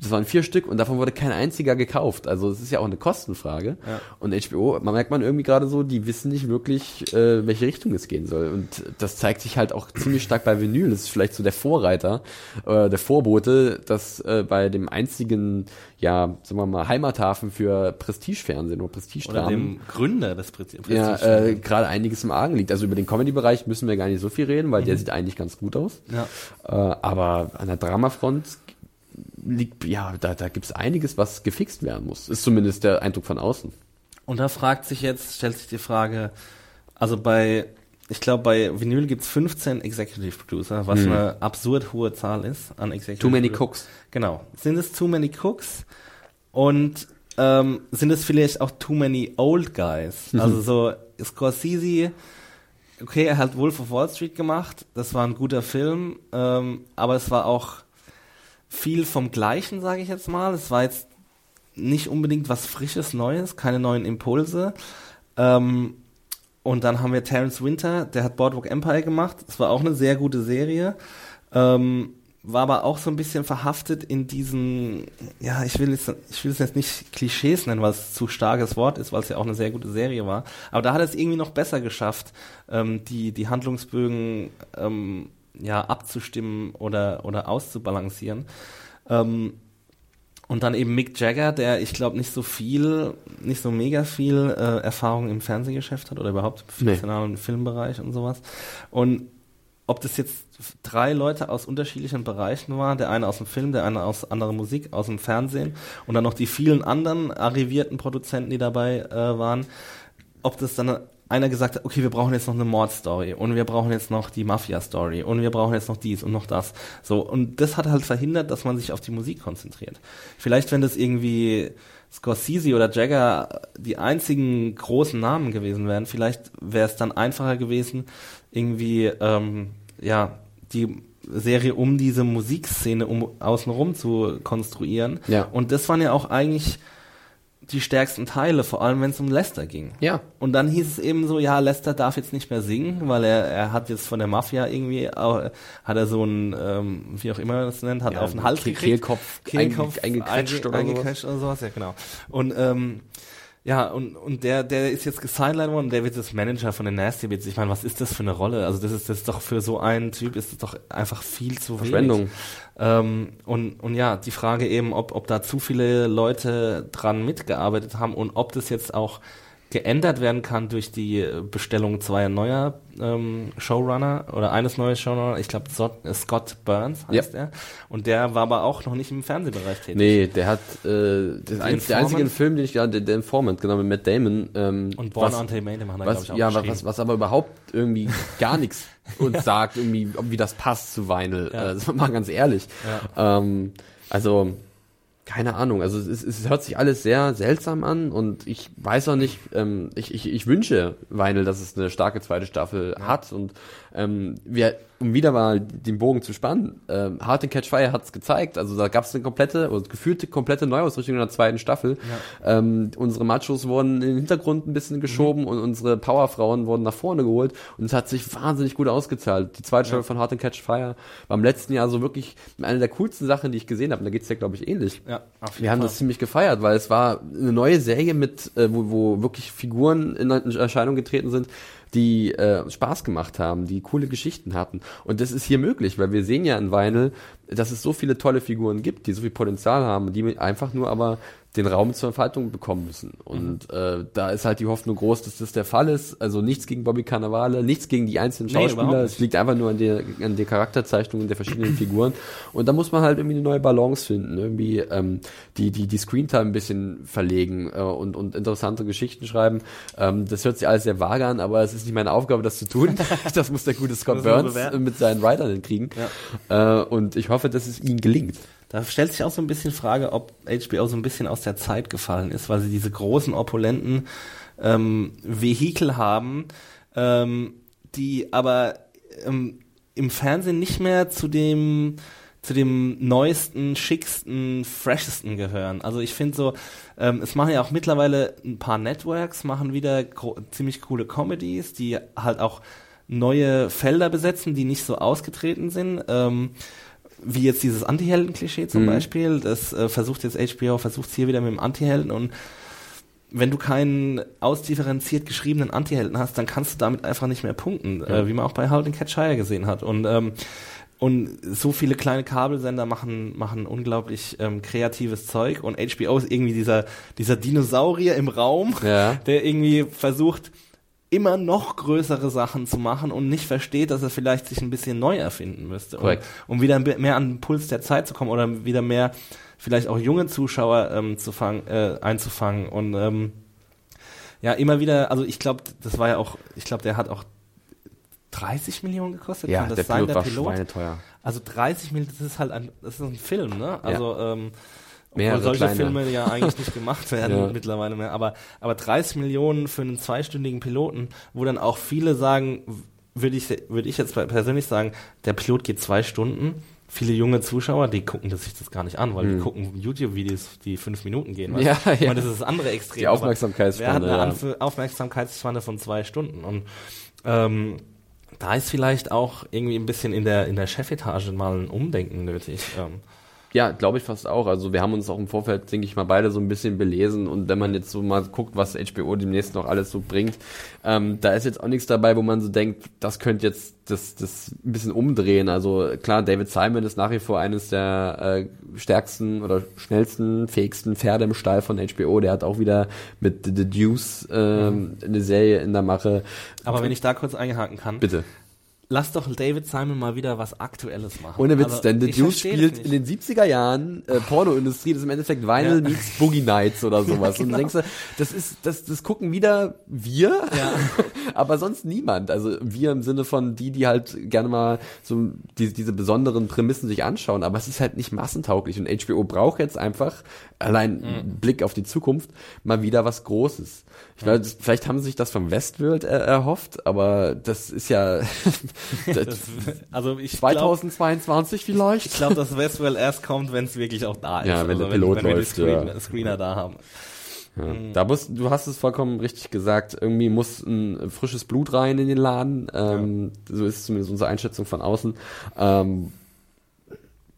das waren vier Stück und davon wurde kein einziger gekauft. Also es ist ja auch eine Kostenfrage.
Ja.
Und HBO, man merkt man irgendwie gerade so, die wissen nicht wirklich, äh, welche Richtung es gehen soll. Und das zeigt sich halt auch ziemlich stark bei Vinyl. Das ist vielleicht so der Vorreiter, äh, der Vorbote, dass äh, bei dem einzigen, ja, sagen wir mal, Heimathafen für Prestigefernsehen oder
Oder
Prestigedramen
dem Gründer des Prestige.
ja, äh, gerade einiges im Argen liegt. Also über den Comedy-Bereich müssen wir gar nicht so viel reden, weil der sieht eigentlich ganz gut aus.
ja.
Äh, aber an der Dramafront liegt, ja, da, da gibt es einiges, was gefixt werden muss. Ist zumindest der Eindruck von außen.
Und da fragt sich jetzt, stellt sich die Frage, also bei, ich glaube, bei Vinyl gibt es 15 Executive Producer, was
Hm.
eine absurd hohe Zahl ist an Executive
Too many
Producer.
cooks.
Genau. Sind es too many cooks? Und ähm, sind es vielleicht auch too many old guys?
Mhm.
Also so Scorsese, okay, er hat Wolf of Wall Street gemacht, das war ein guter Film, ähm, aber es war auch viel vom Gleichen, sage ich jetzt mal. Es war jetzt nicht unbedingt was Frisches, Neues, keine neuen Impulse. Ähm, und dann haben wir Terence Winter, der hat Boardwalk Empire gemacht. Das war auch eine sehr gute Serie. Ähm, war aber auch so ein bisschen verhaftet in diesen, ja, ich will jetzt, ich will es jetzt nicht Klischees nennen, weil es zu starkes Wort ist, weil es ja auch eine sehr gute Serie war. Aber da hat er es irgendwie noch besser geschafft, ähm, die, die Handlungsbögen ähm, ja, abzustimmen oder, oder auszubalancieren. Ähm, und dann eben Mick Jagger, der ich glaube nicht so viel, nicht so mega viel äh, Erfahrung im Fernsehgeschäft hat oder überhaupt im
Nee.
fiktionalen Filmbereich und sowas. Und ob das jetzt drei Leute aus unterschiedlichen Bereichen waren, der eine aus dem Film, der eine aus anderer Musik, aus dem Fernsehen und dann noch die vielen anderen arrivierten Produzenten, die dabei äh, waren, ob das dann einer gesagt hat, okay, wir brauchen jetzt noch eine Mordstory und wir brauchen jetzt noch die Mafia-Story und wir brauchen jetzt noch dies und noch das. So, und das hat halt verhindert, dass man sich auf die Musik konzentriert. Vielleicht, wenn das irgendwie Scorsese oder Jagger die einzigen großen Namen gewesen wären, vielleicht wäre es dann einfacher gewesen, irgendwie, ähm, ja, die Serie um diese Musikszene um außenrum zu konstruieren.
Ja.
Und das waren ja auch eigentlich die stärksten Teile, vor allem wenn es um Lester ging.
Ja.
Und dann hieß es eben so, ja, Lester darf jetzt nicht mehr singen, weil er, er hat jetzt von der Mafia irgendwie, äh, hat er so einen, ähm, wie auch immer man das nennt, hat
Ja,
auf den Hals gekriegt.
Kehlkopf
Kehlkopf
einge- eingequetscht
einge-
oder sowas.
eingequetscht oder sowas, ja genau. Und ähm, ja, und, und der, der ist jetzt gesidelined worden, der wird jetzt Manager von den Nasty Bits. Ich meine, was ist das für eine Rolle? Also das ist das ist doch für so einen Typ ist das doch einfach viel zu.
Verschwendung.
Ähm, und, und ja, die Frage eben, ob, ob da zu viele Leute dran mitgearbeitet haben und ob das jetzt auch geändert werden kann durch die Bestellung zweier neuer ähm, Showrunner oder eines neuen Showrunner. Ich glaube, Scott Burns heißt er. Und der war aber auch noch nicht im Fernsehbereich tätig.
Nee, der hat äh, das ein, der einzige? Film, den ich gerade, der, der Informant, genau, mit Matt Damon. Ähm,
Und Born
was,
on den haben
was,
glaube ich, auch
ja, was, was, aber überhaupt irgendwie gar nichts uns sagt, irgendwie, wie das passt zu Vinyl.
Ja.
Äh, das war mal ganz ehrlich. Ähm, also, keine Ahnung, also es, es hört sich alles sehr seltsam an und ich weiß auch nicht, ähm, ich, ich, ich wünsche Vinyl, dass es eine starke zweite Staffel hat und ähm, wir, um wieder mal den Bogen zu spannen, ähm, Hard and Catch Fire hat es gezeigt, also da gab es eine komplette, oder gefühlte komplette Neuausrichtung in der zweiten Staffel. Ähm, unsere Machos wurden in den Hintergrund ein bisschen geschoben und unsere Powerfrauen wurden nach vorne geholt und es hat sich wahnsinnig gut ausgezahlt. Die zweite Staffel von Hard and Catch Fire war im letzten Jahr so wirklich eine der coolsten Sachen, die ich gesehen habe. Und da geht's ja, glaube ich, ähnlich.
Ja, jeden
Wir haben
Fall.
das ziemlich gefeiert, weil es war eine neue Serie mit, äh, wo, wo wirklich Figuren in Erscheinung getreten sind, die äh, Spaß gemacht haben, die coole Geschichten hatten. Und das ist hier möglich, weil wir sehen ja in Vinyl, dass es so viele tolle Figuren gibt, die so viel Potenzial haben, die einfach nur aber den Raum zur Entfaltung bekommen müssen. Und äh, da ist halt die Hoffnung groß, dass das der Fall ist. Also nichts gegen Bobby Cannavale, nichts gegen die einzelnen Schauspieler. es liegt einfach nur an der, an der Charakterzeichnung der verschiedenen Figuren. Und da muss man halt irgendwie eine neue Balance finden. Irgendwie ähm, die, die, die Screentime ein bisschen verlegen äh, und, und interessante Geschichten schreiben. Ähm, das hört sich alles sehr vage an, aber es ist nicht meine Aufgabe, das zu tun. das muss der gute Scott Burns mit seinen Writern hinkriegen. Äh, und ich hoffe, dass es ihnen gelingt.
Da stellt sich auch so ein bisschen Frage, ob HBO so ein bisschen aus der Zeit gefallen ist, weil sie diese großen, opulenten ähm, Vehikel haben, ähm, die aber ähm, im Fernsehen nicht mehr zu dem zu dem neuesten, schicksten, freshesten gehören. Also ich finde so, ähm, es machen ja auch mittlerweile ein paar Networks, machen wieder ziemlich coole Comedies, die halt auch neue Felder besetzen, die nicht so ausgetreten sind. Ähm, wie jetzt dieses Antihelden-Klischee zum
Mhm.
Beispiel, das äh, versucht jetzt HBO, versucht hier wieder mit dem Antihelden und wenn du keinen ausdifferenziert geschriebenen Antihelden hast, dann kannst du damit einfach nicht mehr punkten, äh, wie man auch bei Howling Cat Shire gesehen hat. Und ähm, und so viele kleine Kabelsender machen machen unglaublich ähm, kreatives Zeug. Und HBO ist irgendwie dieser dieser Dinosaurier im Raum,
Ja.
der irgendwie versucht immer noch größere Sachen zu machen und nicht versteht, dass er vielleicht sich ein bisschen neu erfinden müsste, um, um wieder mehr an den Puls der Zeit zu kommen oder wieder mehr vielleicht auch junge Zuschauer ähm, zu fang, äh, einzufangen. Und ähm, ja immer wieder, also ich glaube, das war ja auch, ich glaube, der hat auch 30 Millionen gekostet.
Ja,
Kann das
der
sein,
Pilot war schweineteuer.
Also 30 Millionen, das ist halt ein, das ist ein Film, ne? Also ähm, obwohl
Mehrere
solche
kleine.
Filme ja eigentlich nicht gemacht werden
Ja.
mittlerweile mehr. Aber, aber 30 Millionen für einen zweistündigen Piloten, wo dann auch viele sagen, würde ich, würde ich jetzt persönlich sagen, der Pilot geht zwei Stunden. Viele junge Zuschauer, die gucken das sich das gar nicht an, weil die gucken YouTube-Videos, die fünf Minuten gehen. weißt
Hm. Ja,
du? Ich
ja.
meine, das ist das andere Extrem.
Die Aufmerksamkeitsspanne,
Wer hat eine
ja.
Aufmerksamkeitsspanne von zwei Stunden? Und ähm, da ist vielleicht auch irgendwie ein bisschen in der, in der Chefetage mal ein Umdenken nötig. Ähm,
Ja, glaube ich fast auch. Also wir haben uns auch im Vorfeld, denke ich mal, beide so ein bisschen belesen und wenn man jetzt so mal guckt, was HBO demnächst noch alles so bringt, ähm, da ist jetzt auch nichts dabei, wo man so denkt, das könnte jetzt das, das ein bisschen umdrehen. Also klar, David Simon ist nach wie vor eines der äh, stärksten oder schnellsten, fähigsten Pferde im Stall von HBO. Der hat auch wieder mit The Deuce ähm, eine Serie in der Mache.
aber wenn ich da kurz einhaken kann,
Bitte.
Lass doch David Simon mal wieder was Aktuelles machen.
Ohne Witz,
Also,
denn The Deuce spielt in den 70er Jahren äh, Pornoindustrie, das ist im Endeffekt Vinyl
Ja.
meets Boogie Nights oder sowas. Und
genau.
du denkst, du, das ist, das, das gucken wieder wir, aber sonst niemand. Also wir im Sinne von die, die halt gerne mal so diese, diese besonderen Prämissen sich anschauen, aber es ist halt nicht massentauglich und HBO braucht jetzt einfach, allein
Mhm.
Blick auf die Zukunft, mal wieder was Großes. Ich weiß, vielleicht haben sie sich das vom Westworld äh, erhofft, aber das ist ja
Das, also ich glaube,
2022 vielleicht.
ich glaube, dass Westwell erst kommt, wenn es wirklich auch da ist.
Ja, wenn
also
der Pilot
wenn, wenn
läuft,
wir die
ja.
Screen, Screener da haben.
Ja. Da muss, du hast es vollkommen richtig gesagt, irgendwie muss ein frisches Blut rein in den Laden. Ähm, So ist zumindest unsere Einschätzung von außen. Ähm,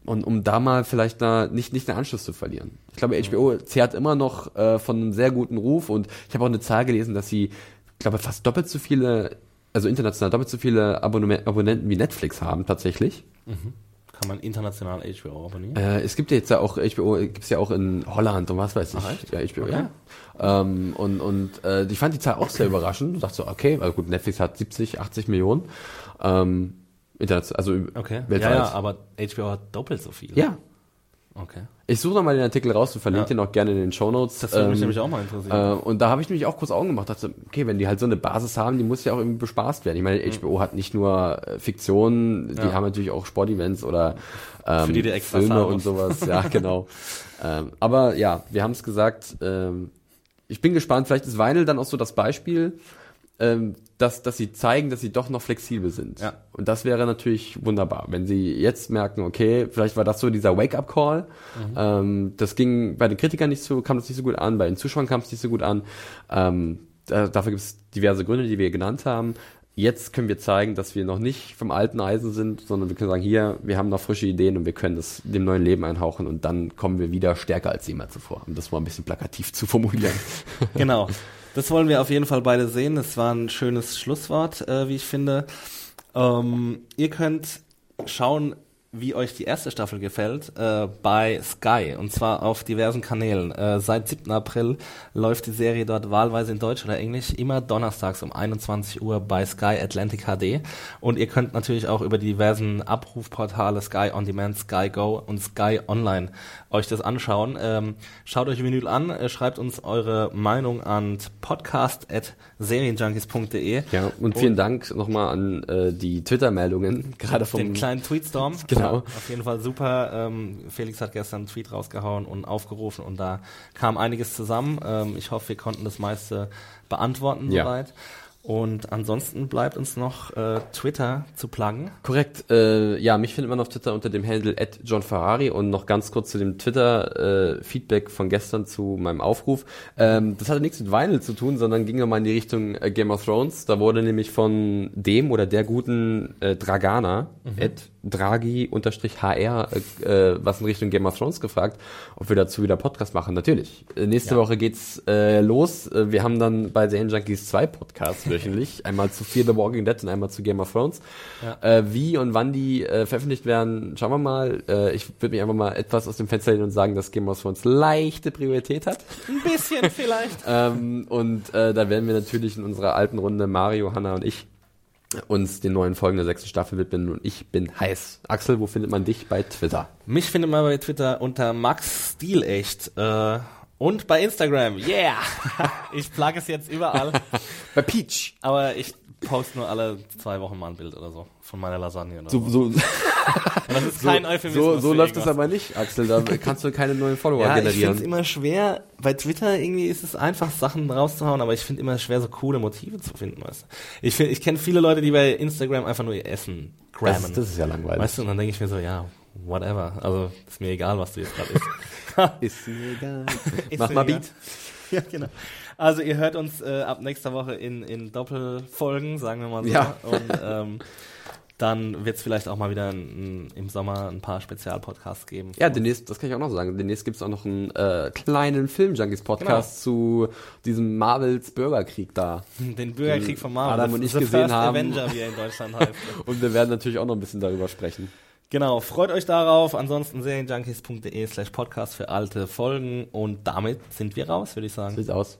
und um da mal vielleicht da nicht, nicht den Anschluss zu verlieren. Ich glaube, HBO zehrt immer noch äh, von einem sehr guten Ruf und ich habe auch eine Zahl gelesen, dass sie, ich glaube, fast doppelt so viele, also international doppelt so viele Abonnement, Abonnenten wie Netflix haben tatsächlich.
Kann man international HBO abonnieren?
Äh, es gibt ja jetzt ja auch HBO, gibt's ja auch in Holland und was weiß ich.
Ach, echt?
Ja, HBO,
Okay.
ja. Ähm, und und äh, ich fand die Zahl auch sehr überraschend. Ich dachte so, okay, also gut, Netflix hat 70, 80 Millionen. Ähm, international, also
Okay.
weltweit.
Ja, ja, aber HBO hat doppelt so viel.
Ja.
Okay.
Ich suche nochmal den Artikel raus und verlinke
Ja.
den auch gerne in den Shownotes.
Das würde mich
Ähm,
nämlich auch mal interessieren.
Äh, und da habe ich nämlich auch kurz Augen gemacht, dachte, okay, wenn die halt so eine Basis haben, die muss ja auch irgendwie bespaßt werden. Ich meine, HBO hat nicht nur äh, Fiktion, die
Mhm. Ja.
haben natürlich auch Sportevents oder ähm,
Für die du extra
Filme und sowas. Ja, genau. ähm, aber ja, wir haben es gesagt. Ähm, ich bin gespannt. Vielleicht ist Vinyl dann auch so das Beispiel, ähm, dass, dass sie zeigen, dass sie doch noch flexibel sind.
Ja.
Und das wäre natürlich wunderbar, wenn sie jetzt merken, okay, vielleicht war das so dieser Wake-up-Call.
Mhm.
Ähm, das ging bei den Kritikern nicht so, kam das nicht so gut an, bei den Zuschauern kam es nicht so gut an. Ähm, da, dafür gibt es diverse Gründe, die wir genannt haben. Jetzt können wir zeigen, dass wir noch nicht vom alten Eisen sind, sondern wir können sagen, hier, wir haben noch frische Ideen und wir können das dem neuen Leben einhauchen und dann kommen wir wieder stärker als jemals zuvor. Um das mal ein bisschen plakativ zu formulieren.
Genau. Das wollen wir auf jeden Fall beide sehen. Das war ein schönes Schlusswort, äh, wie ich finde. Ähm, ihr könnt schauen, wie euch die erste Staffel gefällt, äh, bei Sky und zwar auf diversen Kanälen. Äh, seit 7. April läuft die Serie dort wahlweise in Deutsch oder Englisch, immer donnerstags um 21 Uhr bei Sky Atlantic HD. Und ihr könnt natürlich auch über die diversen Abrufportale Sky On Demand, Sky Go und Sky Online euch das anschauen. Ähm, schaut euch Vinyl an, äh, schreibt uns eure Meinung an podcast.serienjunkies.de.
Ja, und vielen Dank nochmal an äh, die Twitter-Meldungen, gerade vom
den kleinen Tweetstorm.
Genau.
Ja, auf jeden Fall super. Ähm, Felix hat gestern einen Tweet rausgehauen und aufgerufen und da kam einiges zusammen. Ähm, ich hoffe, wir konnten das meiste beantworten
Ja.
soweit. Und ansonsten bleibt uns noch äh, Twitter zu pluggen.
Korrekt. Äh, ja, mich findet man auf Twitter unter dem Handle @johnferrari und noch ganz kurz zu dem Twitter äh, Feedback von gestern zu meinem Aufruf. Ähm, das hatte nichts mit Vinyl zu tun, sondern ging nochmal in die Richtung äh, Game of Thrones. Da wurde nämlich von dem oder der guten äh, Dragana, Ed Draghi-HR, äh, äh, was in Richtung Game of Thrones gefragt, ob wir dazu wieder Podcast machen. Natürlich. Äh, nächste
Ja.
Woche geht's äh, los. Äh, wir haben dann bei Serien Junkies zwei Podcasts wöchentlich. einmal zu Fear the Walking Dead und einmal zu Game of Thrones. Äh, wie und wann die äh, veröffentlicht werden, schauen wir mal. Äh, ich würde mich einfach mal etwas aus dem Fenster lehnen und sagen, dass Game of Thrones leichte Priorität hat.
Ein bisschen vielleicht.
ähm, und äh, da werden wir natürlich in unserer alten Runde Mario, Hanna und ich uns den neuen Folgen der sechsten Staffel widmen und ich bin heiß. Axel, wo findet man dich bei Twitter?
Mich findet man bei Twitter unter Max Stilecht äh, und bei Instagram. Yeah! ich plug es jetzt überall.
Bei Peach.
Aber ich poste nur alle zwei Wochen mal ein Bild oder so von meiner Lasagne. Oder
So,
so.
so,
Das ist kein
so,
Euphemismus.
so
für
läuft es aber nicht, Axel. Da kannst du keine neuen Follower
Ja, ich finde es
generieren.
immer schwer. Bei Twitter irgendwie ist es einfach, Sachen rauszuhauen, aber ich finde immer schwer, so coole Motive zu finden. Weißt du? Ich, find, ich kenne viele Leute, die bei Instagram einfach nur ihr Essen grammen.
das, das ist ja langweilig.
weißt du, und dann denke ich mir so, ja, whatever. Also ist mir egal, was du jetzt gerade isst.
ist mir egal.
Ist
Mach mal
egal.
Beat.
Ja, genau. Also ihr hört uns äh, ab nächster Woche in, in Doppelfolgen, sagen wir mal so.
Ja.
Und ähm, dann wird es vielleicht auch mal wieder ein, im Sommer ein paar Spezialpodcasts geben.
Ja, demnächst, das kann ich auch noch sagen. Demnächst gibt's auch noch einen äh, kleinen Film-Junkies-Podcast zu diesem Marvels Bürgerkrieg da.
Den Bürgerkrieg von Marvel.
Adam und ich
The
gesehen
First
haben.
Avenger, wie er in Deutschland heißt.
Und wir werden natürlich auch noch ein bisschen darüber sprechen.
genau, freut euch darauf. Ansonsten serienjunkies.de slash podcast für alte Folgen. Und damit sind wir raus, würde ich sagen.
Sieht aus.